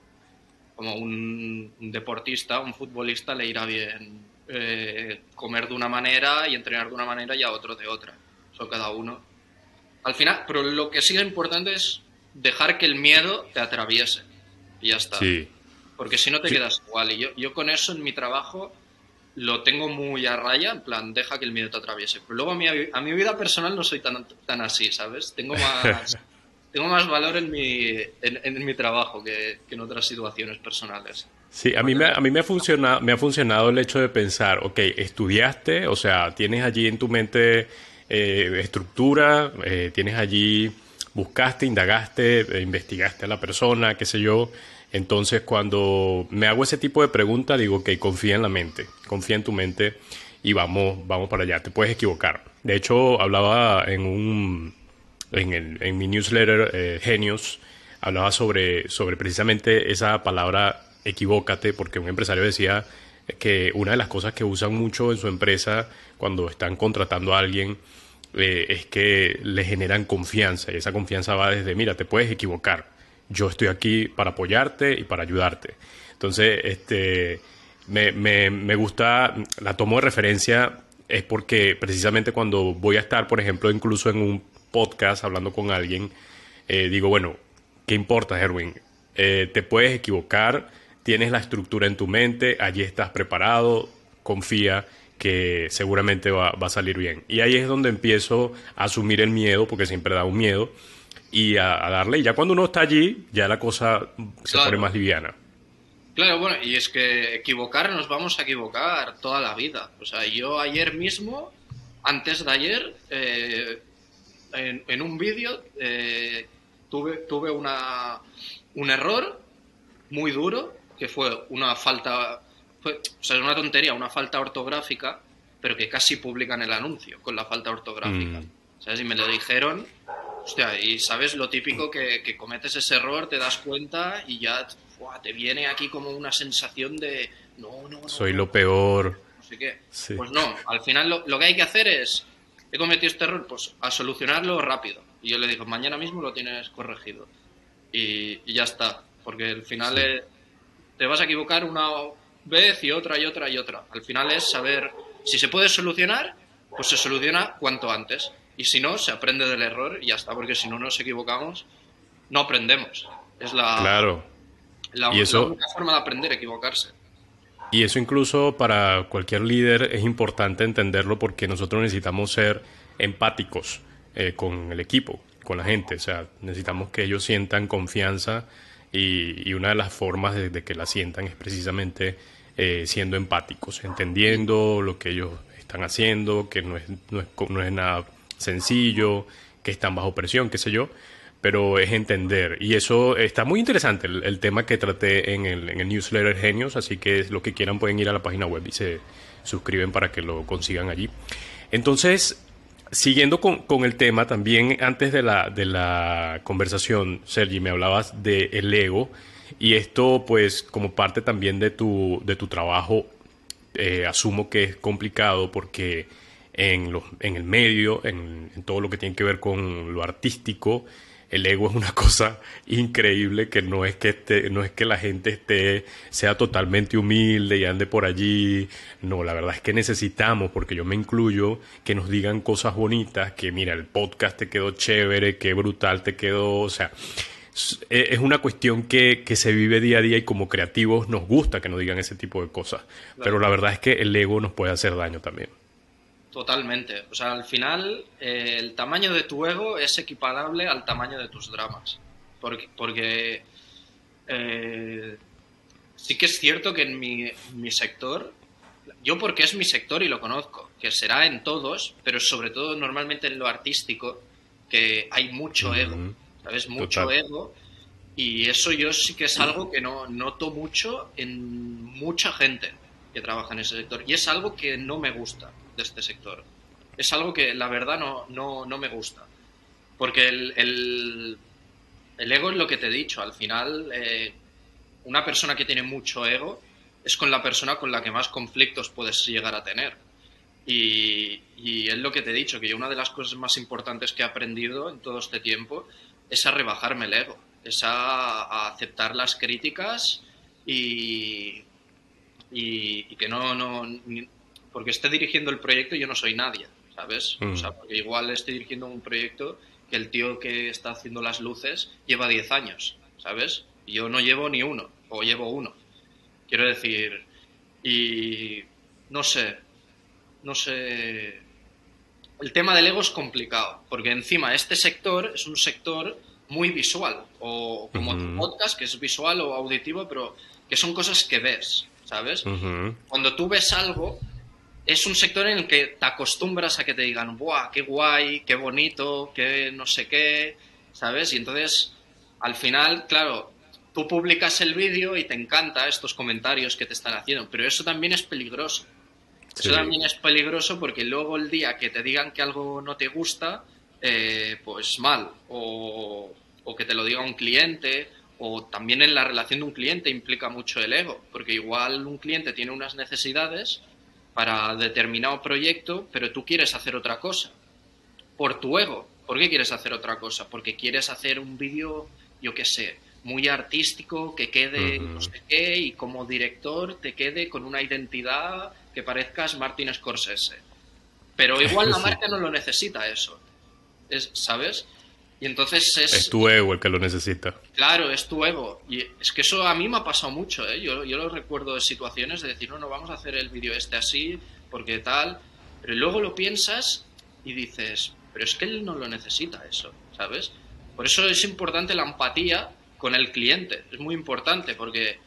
S2: un, deportista, un futbolista le irá bien eh, comer de una manera y entrenar de una manera y a otro de otra. Eso cada uno al final, pero lo que sí es importante es dejar que el miedo te atraviese. Y ya está. Sí. Porque si no te quedas igual. Y yo, yo con eso en mi trabajo lo tengo muy a raya, en plan, deja que el miedo te atraviese. Pero luego a mi, a mi vida personal no soy tan, tan así, ¿sabes? Tengo más, tengo más valor en mi, en, mi trabajo que, que, en otras situaciones personales.
S1: Sí, a mí, me, a mí me, ha funcionado, me ha funcionado el hecho de pensar, ok, estudiaste, o sea, tienes allí en tu mente eh, estructura, eh, tienes allí, buscaste, indagaste, investigaste a la persona, qué sé yo. Entonces, cuando me hago ese tipo de pregunta, digo, ok, confía en la mente, confía en tu mente y vamos, vamos para allá. Te puedes equivocar. De hecho, hablaba en un en, en mi newsletter Genios, hablaba sobre, sobre precisamente esa palabra equivócate, porque un empresario decía que una de las cosas que usan mucho en su empresa cuando están contratando a alguien eh, es que le generan confianza y esa confianza va desde, mira, te puedes equivocar, yo estoy aquí para apoyarte y para ayudarte. Entonces, este, me, me, me gusta, la tomo de referencia es porque precisamente cuando voy a estar, por ejemplo, incluso en un podcast hablando con alguien, eh, digo, bueno, ¿qué importa, Erwin? Eh, te puedes equivocar, tienes la estructura en tu mente, allí estás preparado, confía que seguramente va, a salir bien. Y ahí es donde empiezo a asumir el miedo, porque siempre da un miedo, y a, darle. Y ya cuando uno está allí, ya la cosa se pone más liviana.
S2: Claro, bueno, y es que equivocar nos vamos a equivocar toda la vida. O sea, yo ayer mismo, antes de ayer, eh, en, un vídeo, eh, tuve, tuve una, un error muy duro que fue una falta, fue, o sea, una tontería, una falta ortográfica, pero que casi publican el anuncio con la falta ortográfica. Mm. ¿Sabes? Y me lo dijeron, hostia, y sabes lo típico que, que cometes ese error, te das cuenta y ya te viene aquí como una sensación de, no, no, no.
S1: Soy lo peor.
S2: No sé qué. Pues no, al final lo, lo que hay que hacer es, he cometido este error, pues a solucionarlo rápido. Y yo le digo, mañana mismo lo tienes corregido. Y, y ya está. Porque al final es, te vas a equivocar una vez y otra y otra y otra. Al final es saber si se puede solucionar, pues se soluciona cuanto antes. Y si no, se aprende del error y ya está, porque si no nos equivocamos, no aprendemos. Es la,
S1: claro.
S2: la, única forma de aprender, equivocarse.
S1: Y eso incluso para cualquier líder es importante entenderlo porque nosotros necesitamos ser empáticos eh, con el equipo, con la gente. O sea, necesitamos que ellos sientan confianza y, una de las formas de, que la sientan es precisamente eh, siendo empáticos, entendiendo lo que ellos están haciendo, que no es, no es, no es nada sencillo, que están bajo presión, qué sé yo, pero es entender. Y eso está muy interesante, el, tema que traté en el, en el, newsletter Genios, así que lo que quieran pueden ir a la página web y se suscriben para que lo consigan allí. Entonces, Siguiendo con, el tema, también antes de la, de la conversación, Sergi, me hablabas del el ego y esto pues como parte también de tu, de tu trabajo, eh, asumo que es complicado porque en, los, en el medio, en, todo lo que tiene que ver con lo artístico, el ego es una cosa increíble que no es que esté, no es que la gente esté, sea totalmente humilde y ande por allí. No, la verdad es que necesitamos, porque yo me incluyo, que nos digan cosas bonitas, que mira, el podcast te quedó chévere, qué brutal te quedó, o sea, es una cuestión que, que, se vive día a día y como creativos nos gusta que nos digan ese tipo de cosas. Pero la verdad es que el ego nos puede hacer daño también.
S2: Totalmente. O sea, al final eh, el tamaño de tu ego es equiparable al tamaño de tus dramas. Porque, porque eh, sí que es cierto que en mi, mi, sector, yo porque es mi sector y lo conozco, que será en todos, pero sobre todo normalmente en lo artístico, que hay mucho ego, ¿sabes? Mucho ego. Y eso yo sí que es algo que no noto mucho en mucha gente que trabaja en ese sector. Y es algo que no me gusta de este sector. Es algo que la verdad no, no, no me gusta. Porque el, el, ego es lo que te he dicho. Al final, eh, una persona que tiene mucho ego es con la persona con la que más conflictos puedes llegar a tener. Y, y, es lo que te he dicho, que una de las cosas más importantes que he aprendido en todo este tiempo es a rebajarme el ego, es a, aceptar las críticas y, y, que no, porque esté dirigiendo el proyecto yo no soy nadie, ¿sabes? O sea, mm. porque igual estoy dirigiendo un proyecto que el tío que está haciendo las luces lleva 10 años, ¿sabes? Y yo no llevo ni uno, o llevo uno. Quiero decir, y no sé, no sé. El tema del ego es complicado, porque encima este sector es un sector muy visual, o como tu podcast, que es visual o auditivo, pero que son cosas que ves, ¿sabes? Cuando tú ves algo, es un sector en el que te acostumbras a que te digan, ¡buah, qué guay, qué bonito, qué no sé qué! ¿Sabes? Y entonces, al final, claro, tú publicas el vídeo y te encanta estos comentarios que te están haciendo, pero eso también es peligroso. Eso también es peligroso porque luego el día que te digan que algo no te gusta, eh, pues mal, o, o que te lo diga un cliente, o también en la relación de un cliente implica mucho el ego, porque igual un cliente tiene unas necesidades para determinado proyecto, pero tú quieres hacer otra cosa, por tu ego. ¿Por qué quieres hacer otra cosa? Porque quieres hacer un vídeo, yo qué sé, muy artístico, que quede no sé qué, y como director te quede con una identidad que parezcas Martin Scorsese. Pero igual la marca no lo necesita eso. Es, ¿Sabes? Y entonces es...
S1: Es tu ego el que lo necesita.
S2: Claro, es tu ego. Y es que eso a mí me ha pasado mucho, ¿eh? Yo, yo lo recuerdo de situaciones de decir, no, no, vamos a hacer el vídeo este así, porque tal... Pero luego lo piensas y dices, pero es que él no lo necesita eso, ¿sabes? Por eso es importante la empatía con el cliente. Es muy importante porque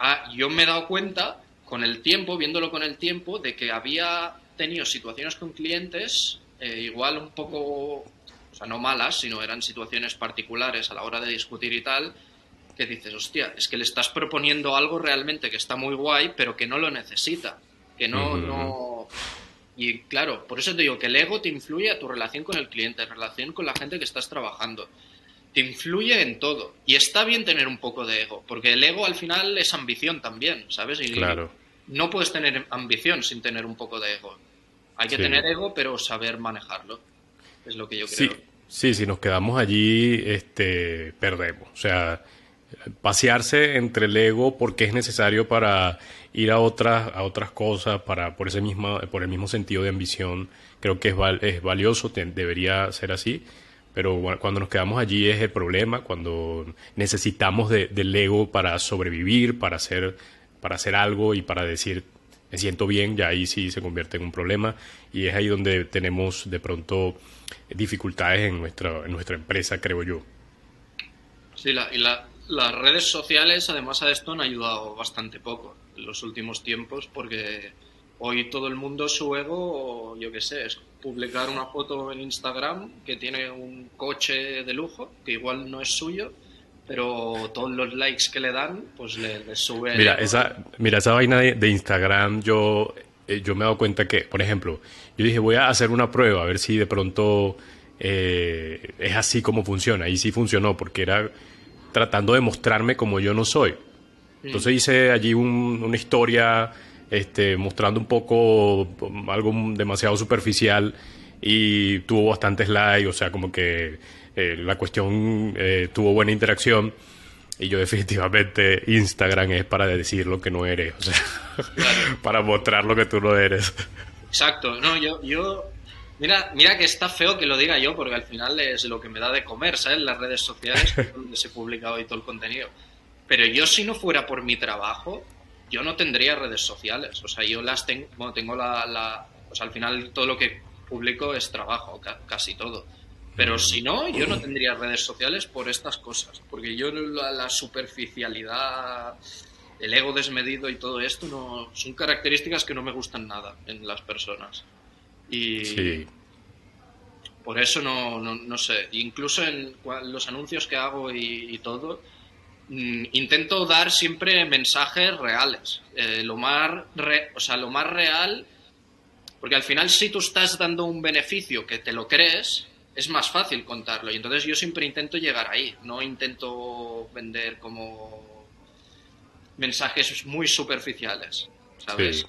S2: ah, yo me he dado cuenta con el tiempo, viéndolo con el tiempo, de que había tenido situaciones con clientes eh, igual un poco, sea, no malas, sino eran situaciones particulares a la hora de discutir y tal, que dices, hostia, es que le estás proponiendo algo realmente que está muy guay, pero que no lo necesita, que no, no... Y claro, por eso te digo que el ego te influye a tu relación con el cliente, en relación con la gente que estás trabajando te influye en todo. Y está bien tener un poco de ego, porque el ego al final es ambición también, ¿sabes? Y
S1: claro.
S2: no puedes tener ambición sin tener un poco de ego. Hay que tener ego, pero saber manejarlo. Es lo que yo creo.
S1: Sí, sí, si nos quedamos allí, este, perdemos. O sea, pasearse entre el ego porque es necesario para ir a otras a otras cosas para por ese mismo por el mismo sentido de ambición creo que es, es valioso debería ser así pero cuando nos quedamos allí es el problema, cuando necesitamos del ego para sobrevivir, para hacer, para hacer algo y para decir me siento bien, ya ahí sí se convierte en un problema y es ahí donde tenemos de pronto dificultades en nuestra, en nuestra empresa, creo yo.
S2: Sí, la, y las redes sociales además a esto han ayudado bastante poco en los últimos tiempos porque hoy todo el mundo su ego, yo qué sé, es publicar una foto en Instagram que tiene un coche de lujo, que igual no es suyo, pero todos los likes que le dan, pues le, sube.
S1: Mira, esa, mira, esa vaina de, Instagram, yo, eh, yo me he dado cuenta que, por ejemplo, yo dije, voy a hacer una prueba, a ver si de pronto eh, es así como funciona. Y sí funcionó, porque era tratando de mostrarme como yo no soy. Entonces hice allí una historia este, mostrando un poco algo demasiado superficial y tuvo bastantes likes, o sea, como que eh, la cuestión tuvo buena interacción. Y yo definitivamente Instagram es para decir lo que no eres, o sea, para mostrar lo que tú no eres.
S2: Exacto, no, yo, yo, mira, mira que está feo que lo diga yo, porque al final es lo que me da de comer, ¿sabes? Las redes sociales, donde se publica hoy todo el contenido. Pero yo si no fuera por mi trabajo, yo no tendría redes sociales. O sea, yo las tengo, bueno, tengo la, la, o sea, al final todo lo que publico es trabajo, casi todo. Pero si no, yo no tendría redes sociales por estas cosas. Porque yo la, superficialidad, el ego desmedido y todo esto no son características que no me gustan nada en las personas. Y sí. por eso no, no, no, sé. Incluso en los anuncios que hago y todo, Mm, intento dar siempre mensajes reales. Eh, lo, más o sea, lo más real, porque al final si tú estás dando un beneficio que te lo crees, es más fácil contarlo. Y entonces yo siempre intento llegar ahí, no intento vender como mensajes muy superficiales, ¿sabes?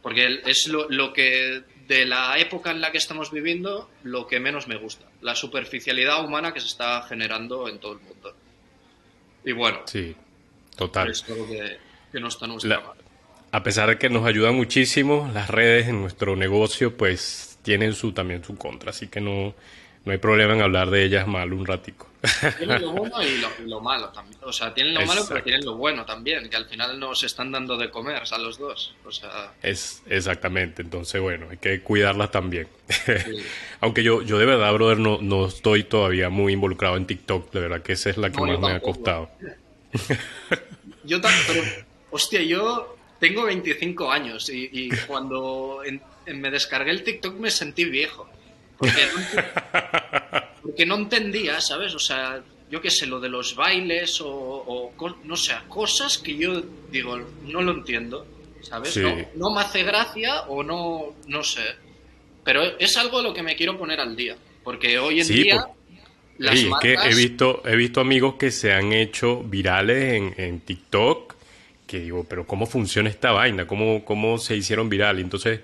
S2: Porque es lo, lo que de la época en la que estamos viviendo, lo que menos me gusta, la superficialidad humana que se está generando en todo el mundo. Y bueno,
S1: sí, total.
S2: Es algo que, no está
S1: A pesar de que nos ayudan muchísimo, las redes en nuestro negocio pues tienen su también su contra, así que no, no hay problema en hablar de ellas mal un ratico.
S2: Tienen lo bueno y lo, malo también. O sea, tienen lo malo, pero tienen lo bueno también, que al final nos están dando de comer a los dos. O sea...
S1: Es exactamente, entonces bueno, hay que cuidarlas también. Aunque yo, yo de verdad, brother, no, no estoy todavía muy involucrado en TikTok, de verdad que esa es la que más me ha costado.
S2: yo también, pero, hostia, yo tengo 25 años y, cuando me descargué el TikTok me sentí viejo. Porque no, porque no entendía, ¿sabes? O sea, yo qué sé, lo de los bailes o, no sé, cosas que yo digo, no lo entiendo, ¿sabes? No, me hace gracia o no, no sé. Pero es algo de lo que me quiero poner al día, porque hoy en día...
S1: Las que he visto, he visto amigos que se han hecho virales en, en TikTok, que digo, pero ¿cómo funciona esta vaina? ¿Cómo, cómo se hicieron virales? Entonces,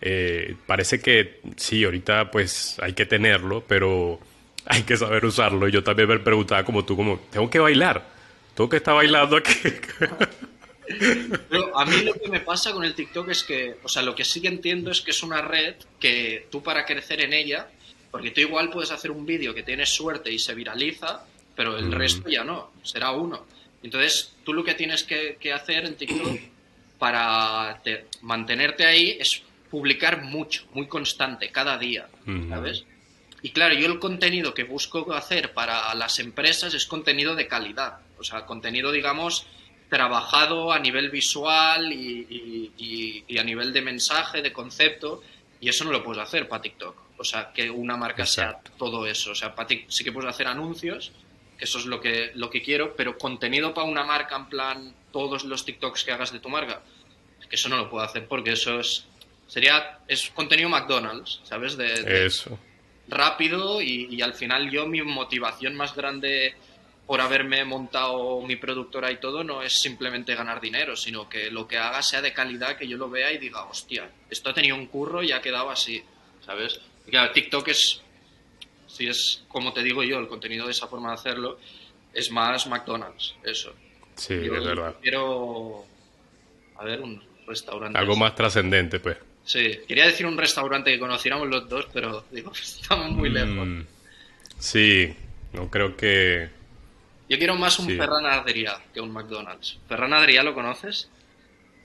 S1: eh, parece que sí, ahorita pues hay que tenerlo, pero hay que saber usarlo. Yo también me preguntaba como tú, como, tengo que bailar, tengo que estar bailando aquí.
S2: Pero a mí lo que me pasa con el TikTok es que, o sea, lo que sí que entiendo es que es una red que tú para crecer en ella, porque tú igual puedes hacer un vídeo que tienes suerte y se viraliza, pero el mm. resto ya no, será uno. Entonces, tú lo que tienes que, hacer en TikTok para mantenerte ahí es publicar mucho, muy constante, cada día, ¿sabes? Y claro, yo el contenido que busco hacer para las empresas es contenido de calidad, o sea, contenido, digamos, trabajado a nivel visual y, a nivel de mensaje, de concepto, y eso no lo puedes hacer para TikTok. O sea, que una marca sea todo eso. O sea, para TikTok sí que puedes hacer anuncios, que eso es lo que, lo que quiero, pero contenido para una marca, en plan, todos los TikToks que hagas de tu marca, que eso no lo puedo hacer porque eso es sería es contenido McDonald's, ¿sabes? De,
S1: eso
S2: rápido y, al final yo mi motivación más grande por haberme montado mi productora y todo no es simplemente ganar dinero, sino que lo que haga sea de calidad, que yo lo vea y diga, hostia, esto ha tenido un curro y ha quedado así, ¿sabes? Y claro, TikTok es, si es como te digo yo, el contenido de esa forma de hacerlo, es más McDonald's, eso.
S1: Sí, es verdad.
S2: Quiero, a ver, un restaurante.
S1: Algo más trascendente, pues.
S2: Sí, quería decir un restaurante que conociéramos los dos, pero digo, estamos muy lejos. Mm,
S1: sí, no creo que...
S2: Yo quiero más un Ferran Adrià que un McDonald's. ¿Ferran Adrià lo conoces?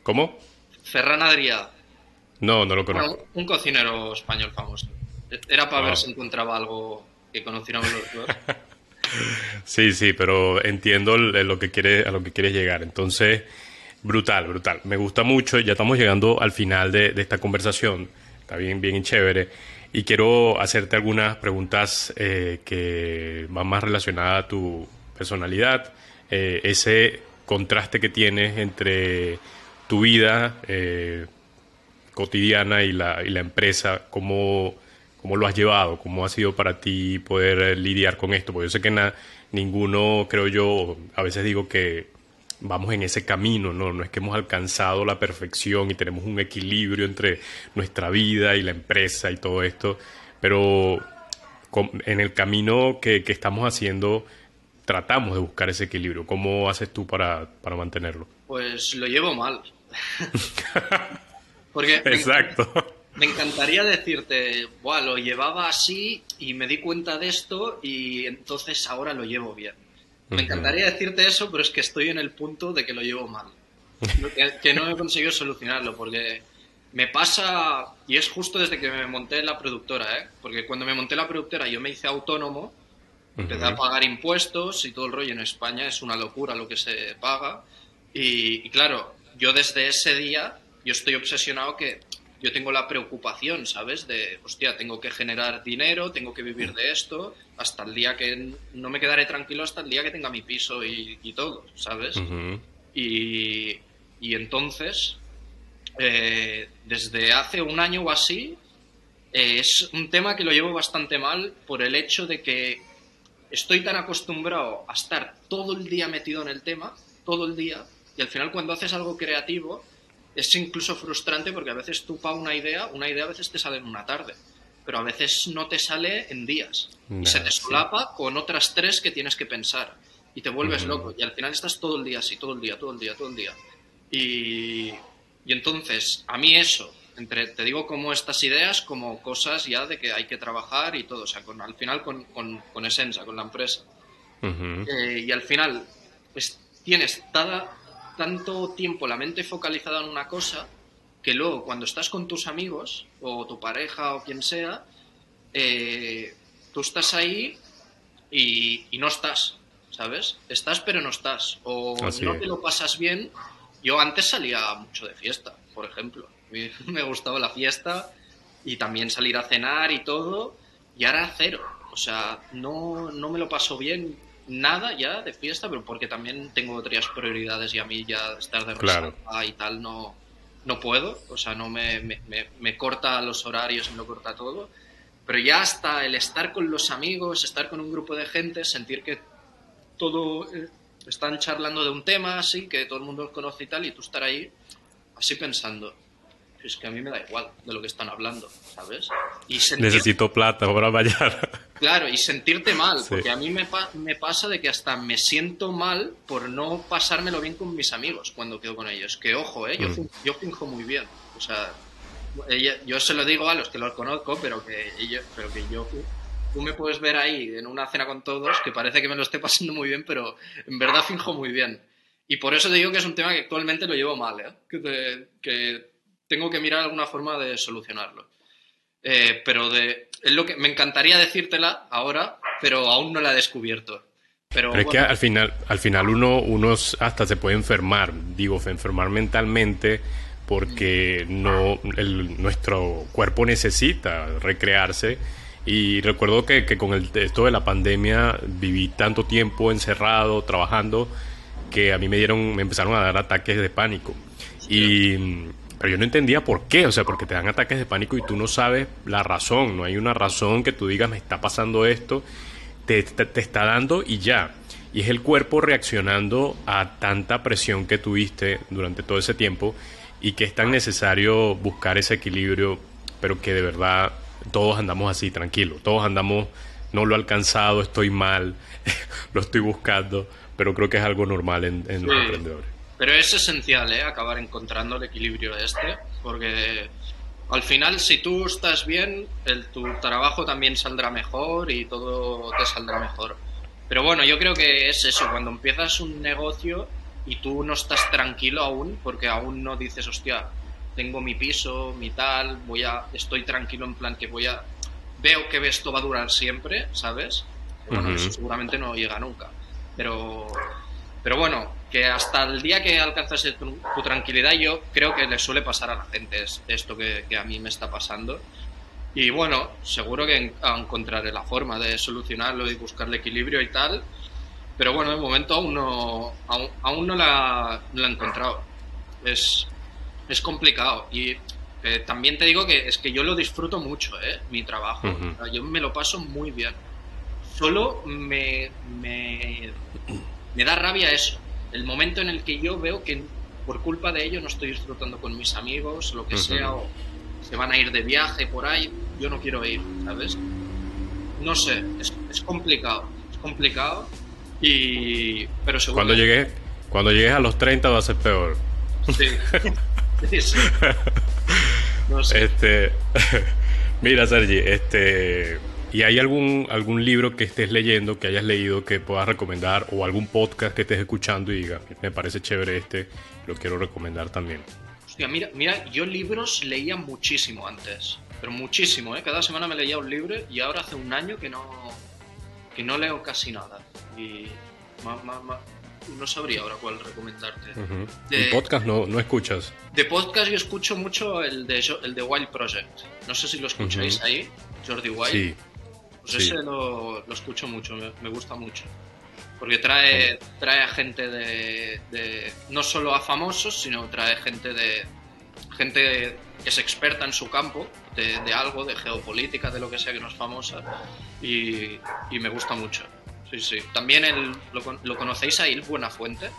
S1: ¿Cómo?
S2: Ferran Adrià.
S1: No, no lo conozco.
S2: un cocinero español famoso. Era para ver ah. si encontraba algo que conociéramos los dos.
S1: sí, sí, pero entiendo lo que quiere, a lo que quieres llegar. Entonces, Brutal, brutal. Me gusta mucho. Ya estamos llegando al final de, esta conversación. Está bien, bien chévere. Y quiero hacerte algunas preguntas eh, que van más relacionadas a tu personalidad. Eh, ese contraste que tienes entre tu vida eh, cotidiana y la, y la empresa, cómo, cómo, lo has llevado, cómo ha sido para ti poder lidiar con esto. Porque yo sé que ninguno, creo yo, a veces digo que vamos en ese camino, ¿no? No es que hemos alcanzado la perfección y tenemos un equilibrio entre nuestra vida y la empresa y todo esto, pero en el camino que, estamos haciendo tratamos de buscar ese equilibrio. ¿Cómo haces tú para, mantenerlo?
S2: Pues lo llevo mal. Porque
S1: Exacto.
S2: Me, encantaría decirte, Buah, lo llevaba así y me di cuenta de esto y entonces ahora lo llevo bien. Me encantaría decirte eso, pero es que estoy en el punto de que lo llevo mal. Que, no he conseguido solucionarlo, porque me pasa, y es justo desde que me monté la productora, ¿eh? porque cuando me monté la productora yo me hice autónomo, empecé a pagar impuestos y todo el rollo en España es una locura lo que se paga. y claro, yo desde ese día, yo estoy obsesionado que yo tengo la preocupación, ¿sabes? De, hostia, tengo que generar dinero, tengo que vivir de esto, hasta el día que no me quedaré tranquilo hasta el día que tenga mi piso y, todo, ¿sabes? y, entonces, eh, desde hace un año o así, eh, es un tema que lo llevo bastante mal por el hecho de que estoy tan acostumbrado a estar todo el día metido en el tema, todo el día, y al final cuando haces algo creativo, es incluso frustrante porque a veces tú para una idea, una idea a veces te sale en una tarde, pero a veces no te sale en días. y se te solapa con otras tres que tienes que pensar y te vuelves loco y al final estás todo el día así, todo el día, todo el día, todo el día. Y, y entonces, a mí eso, entre, te digo como estas ideas, como cosas ya de que hay que trabajar y todo, o sea, con, al final con, con, con Esensa, con la empresa. Eh, y al final, pues tienes toda, tanto tiempo la mente focalizada en una cosa que luego cuando estás con tus amigos o tu pareja o quien sea, eh, tú estás ahí y, no estás, ¿sabes? Estás pero no estás. O no te lo pasas bien yo antes salía mucho de fiesta, por ejemplo. Me gustaba la fiesta y también salir a cenar y todo, y ahora cero. O sea, no, no me lo paso bien nada ya de fiesta, pero porque también tengo otras prioridades y a mí ya estar de
S1: Claro.
S2: resaca y tal no, no puedo. O sea, no me, me, me- corta los horarios, me lo corta todo. Pero ya hasta el estar con los amigos, estar con un grupo de gente, sentir que todo eh, están charlando de un tema así, que todo el mundo conoce y tal, y tú estar ahí así pensando, es que a mí me da igual de lo que están hablando, ¿sabes?
S1: Necesito plata para mañana.
S2: claro, y sentirte mal,
S1: Sí.
S2: porque a mí me, pa- me pasa de que hasta me siento mal por no pasármelo bien con mis amigos cuando quedo con ellos. Que ojo, ¿eh? yo,
S1: Mm.
S2: yo finjo muy bien, o sea, ella- yo se lo digo a los que los conozco, pero que, ellos, pero que yo... Tú me puedes ver ahí en una cena con todos, que parece que me lo esté pasando muy bien, pero en verdad finjo muy bien. Y por eso te digo que es un tema que actualmente lo llevo mal, ¿eh? que, te- que tengo que mirar alguna forma de solucionarlo. Eh, pero de, es lo que me encantaría decírtela ahora, pero aún no la he descubierto. Pero,
S1: Pero es que
S2: bueno,
S1: al final, al final uno, uno hasta se puede enfermar, digo, enfermar mentalmente porque no el- nuestro cuerpo necesita recrearse. Y recuerdo que, que con el, esto de la pandemia viví tanto tiempo encerrado, trabajando, que a mí me dieron, me empezaron a dar ataques de pánico. Y, pero yo no entendía por qué, o sea, porque te dan ataques de pánico y tú no sabes la razón, no hay una razón que tú digas me está pasando esto, te, te- te está dando y ya. Y es el cuerpo reaccionando a tanta presión que tuviste durante todo ese tiempo y que es tan necesario buscar ese equilibrio, pero que de verdad todos andamos así, tranquilo, todos andamos, no lo he alcanzado, estoy mal, lo estoy buscando, pero creo que es algo normal en, en los emprendedores.
S2: Pero es esencial, ¿eh? Acabar encontrando el equilibrio este, porque al final, si tú estás bien, el, tu trabajo también saldrá mejor y todo te saldrá mejor. Pero bueno, yo creo que es eso, cuando empiezas un negocio y tú no estás tranquilo aún, porque aún no dices, hostia, tengo mi piso, mi tal, voy a, estoy tranquilo en plan que voy a, veo que esto va a durar siempre, ¿sabes? Bueno,
S1: Ujú.
S2: eso seguramente no llega nunca. Pero, pero bueno, que hasta el día que alcanzas tu, tu tranquilidad, yo creo que le suele pasar a la gente es- esto que, que a mí me está pasando. Y bueno, seguro que en- encontraré la forma de solucionarlo y buscar el equilibrio y tal. Pero bueno, de momento aún no, aún, aún no, la, la he encontrado. Es, es complicado. Y eh, también te digo que es que yo lo disfruto mucho, ¿eh? Mi trabajo. O sea, yo me lo paso muy bien. Solo me, me, me da rabia eso. El momento en el que yo veo que por culpa de ello no estoy disfrutando con mis amigos, lo que sea, o se van a ir de viaje por ahí, yo no quiero ir, ¿sabes? No sé, es, es complicado, es complicado, y... pero seguro...
S1: Cuando llegues, cuando llegues a los 30 va a ser peor.
S2: Sí. Sí, sí. No sé.
S1: Este, mira, Sergi, este, ¿y hay algún algún libro que estés leyendo, que hayas leído, que puedas recomendar, o algún podcast que estés escuchando y diga, me parece chévere este, lo quiero recomendar también?
S2: Hostia, mira, mira, yo libros leía muchísimo antes, pero muchísimo, ¿eh? Cada semana me leía un libro y ahora hace un año que no, que no leo casi nada. Y ma- ma- ma- no sabría ahora cuál recomendarte.
S1: Ujú.
S2: De-
S1: ¿Y podcast no, no escuchas?
S2: De podcast yo escucho mucho el de, el de Wild Project. No sé si lo escucháis
S1: Ujú.
S2: ahí, Jordi Wild.
S1: Sí.
S2: Pues
S1: sí.
S2: ese lo, lo escucho mucho, me, me gusta mucho. Porque trae, trae a gente de, de- No solo a famosos, sino trae gente de. Gente que es experta en su campo, de, de algo, de geopolítica, de lo que sea que no es famosa. Y, y me gusta mucho. Sí, sí. También el, lo, con- ¿lo conocéis a Il Buenafuente.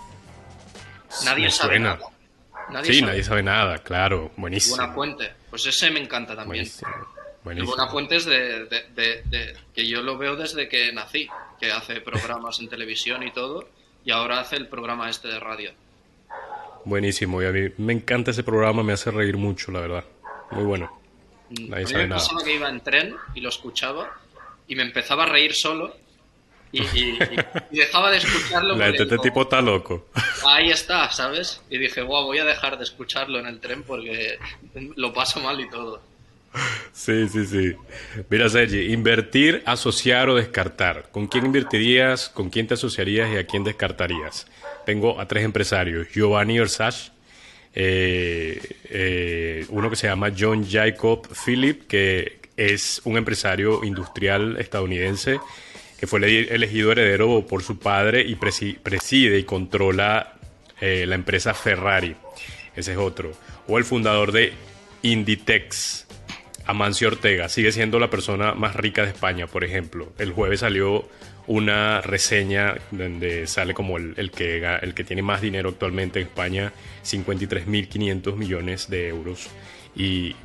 S2: Nadie
S1: Me
S2: sabe
S1: suena.
S2: nada. Nadie
S1: Sí,
S2: sabe
S1: nadie sabe nada, claro. Buenísimo.
S2: Buenafuente. Pues ese me encanta también.
S1: Buenísimo.
S2: El
S1: Buenísimo.
S2: Buenafuente es de, de- de- de- que yo lo veo desde que nací, que hace programas en televisión y todo, y ahora hace el programa este de radio.
S1: Buenísimo. Y a mí me encanta ese programa, me hace reír mucho, la verdad. Muy bueno. Nadie
S2: a mí
S1: sabe
S2: me
S1: nada.
S2: pasaba que iba en tren y lo escuchaba y me empezaba a reír solo y, y- y dejaba de escucharlo.
S1: La, este tipo está loco.
S2: Ahí está, ¿sabes? Y dije, guau, voy a dejar de escucharlo en el tren porque lo paso mal y todo.
S1: Sí, sí, sí. Mira, Sergi, invertir, asociar o descartar. ¿Con quién invertirías? ¿Con quién te asociarías y a quién descartarías? Tengo a tres empresarios. Giovanni Versace, eh, uno que se llama John Jacob Philip, que es un empresario industrial estadounidense que fue elegido heredero por su padre y preside y controla la empresa Ferrari. Ese es otro. O el fundador de Inditex, Amancio Ortega, sigue siendo la persona más rica de España, por ejemplo. El jueves salió una reseña donde sale como el, que, el que tiene más dinero actualmente en España, 53.500 millones de euros. Y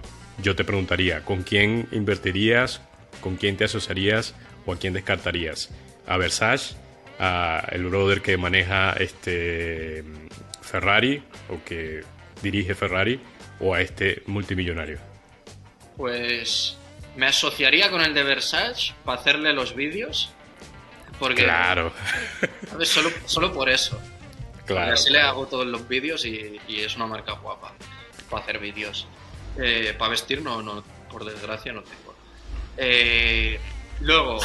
S1: yo te preguntaría, ¿con quién invertirías? ¿Con quién te asociarías? ¿O a quién descartarías? ¿A Versace? ¿A el brother que maneja este Ferrari o que dirige Ferrari? ¿O a este multimillonario?
S2: Pues me asociaría con el de Versace para hacerle los vídeos porque,
S1: claro.
S2: Solo, solo por eso. Claro. así le hago todos los vídeos y, es una marca guapa para hacer vídeos. Eh, para vestir no, no, por desgracia no tengo. Eh, luego,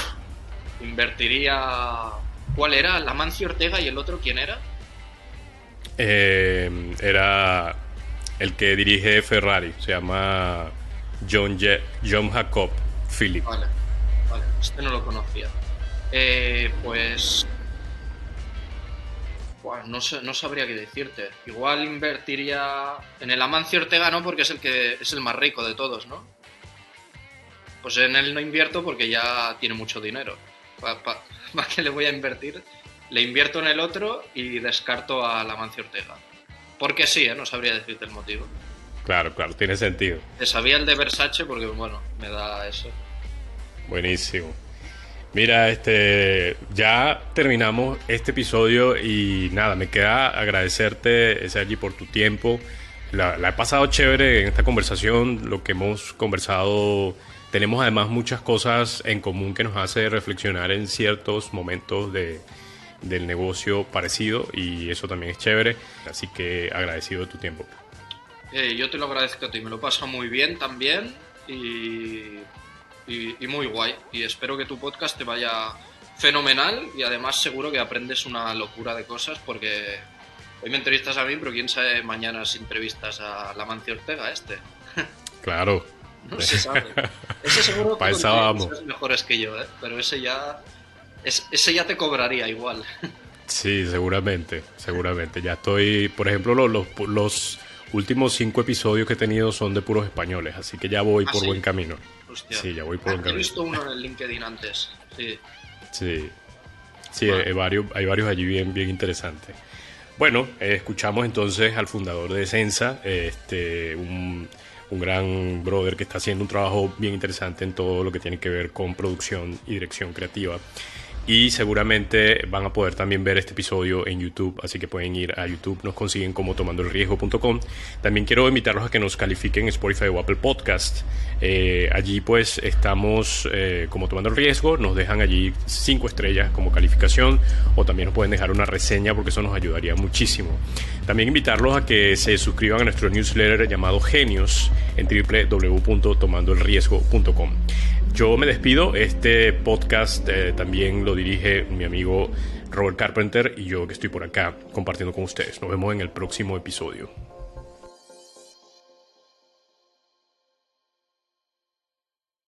S2: invertiría... ¿Cuál era? ¿La Mancio Ortega y el otro quién era?
S1: Eh, era el que dirige Ferrari, se llama John, John Jacob Philip.
S2: Vale, vale, este no lo conocía. Eh, pues. no, no sabría qué decirte. Igual invertiría en el Amancio Ortega, ¿no? Porque es el que es el más rico de todos, ¿no? Pues en él no invierto porque ya tiene mucho dinero. ¿Para qué le voy a invertir? Le invierto en el otro y descarto al Amancio Ortega. Porque sí, ¿eh? No sabría decirte el motivo.
S1: Claro, claro, tiene sentido.
S2: Te sabía el de Versace porque, bueno, me da eso.
S1: Buenísimo. Mira, este, ya terminamos este episodio y nada, me queda agradecerte, Sergi, por tu tiempo. La, he pasado chévere en esta conversación, lo que hemos conversado. Tenemos además muchas cosas en común que nos hace reflexionar en ciertos momentos de, del negocio parecido y eso también es chévere. Así que agradecido de tu tiempo.
S2: Eh, yo te lo agradezco a ti, me lo paso muy bien también y y, muy guay. Y espero que tu podcast te vaya fenomenal y además seguro que aprendes una locura de cosas porque hoy me entrevistas a mí, pero quién sabe mañana si entrevistas a la Mancio Ortega este.
S1: Claro.
S2: no se sabe. Ese seguro que es mejores que yo, ¿eh? pero ese ya ese ya te cobraría igual.
S1: Sí, seguramente, seguramente. Ya estoy, por ejemplo, los, los, últimos cinco episodios que he tenido son de puros españoles, así que ya voy ¿Ah, por buen camino. Sí, ya voy por
S2: ah, He visto uno en el LinkedIn antes. Sí. Sí.
S1: Sí, hay, varios, hay varios allí bien, bien interesantes. Bueno, eh, escuchamos entonces al fundador de Sensa, este, un, un, gran brother que está haciendo un trabajo bien interesante en todo lo que tiene que ver con producción y dirección creativa y seguramente van a poder también ver este episodio en YouTube, así que pueden ir a YouTube, nos consiguen como tomandoelriesgo.com. También quiero invitarlos a que nos califiquen en Spotify o Apple Podcast. Eh, allí pues estamos eh, como tomando el riesgo, nos dejan allí cinco estrellas como calificación o también nos pueden dejar una reseña porque eso nos ayudaría muchísimo. También invitarlos a que se suscriban a nuestro newsletter llamado Genios en www.tomandoelriesgo.com. Yo me despido. Este podcast eh, también lo dirige mi amigo Robert Carpenter y yo que estoy por acá compartiendo con ustedes. Nos vemos en el próximo episodio.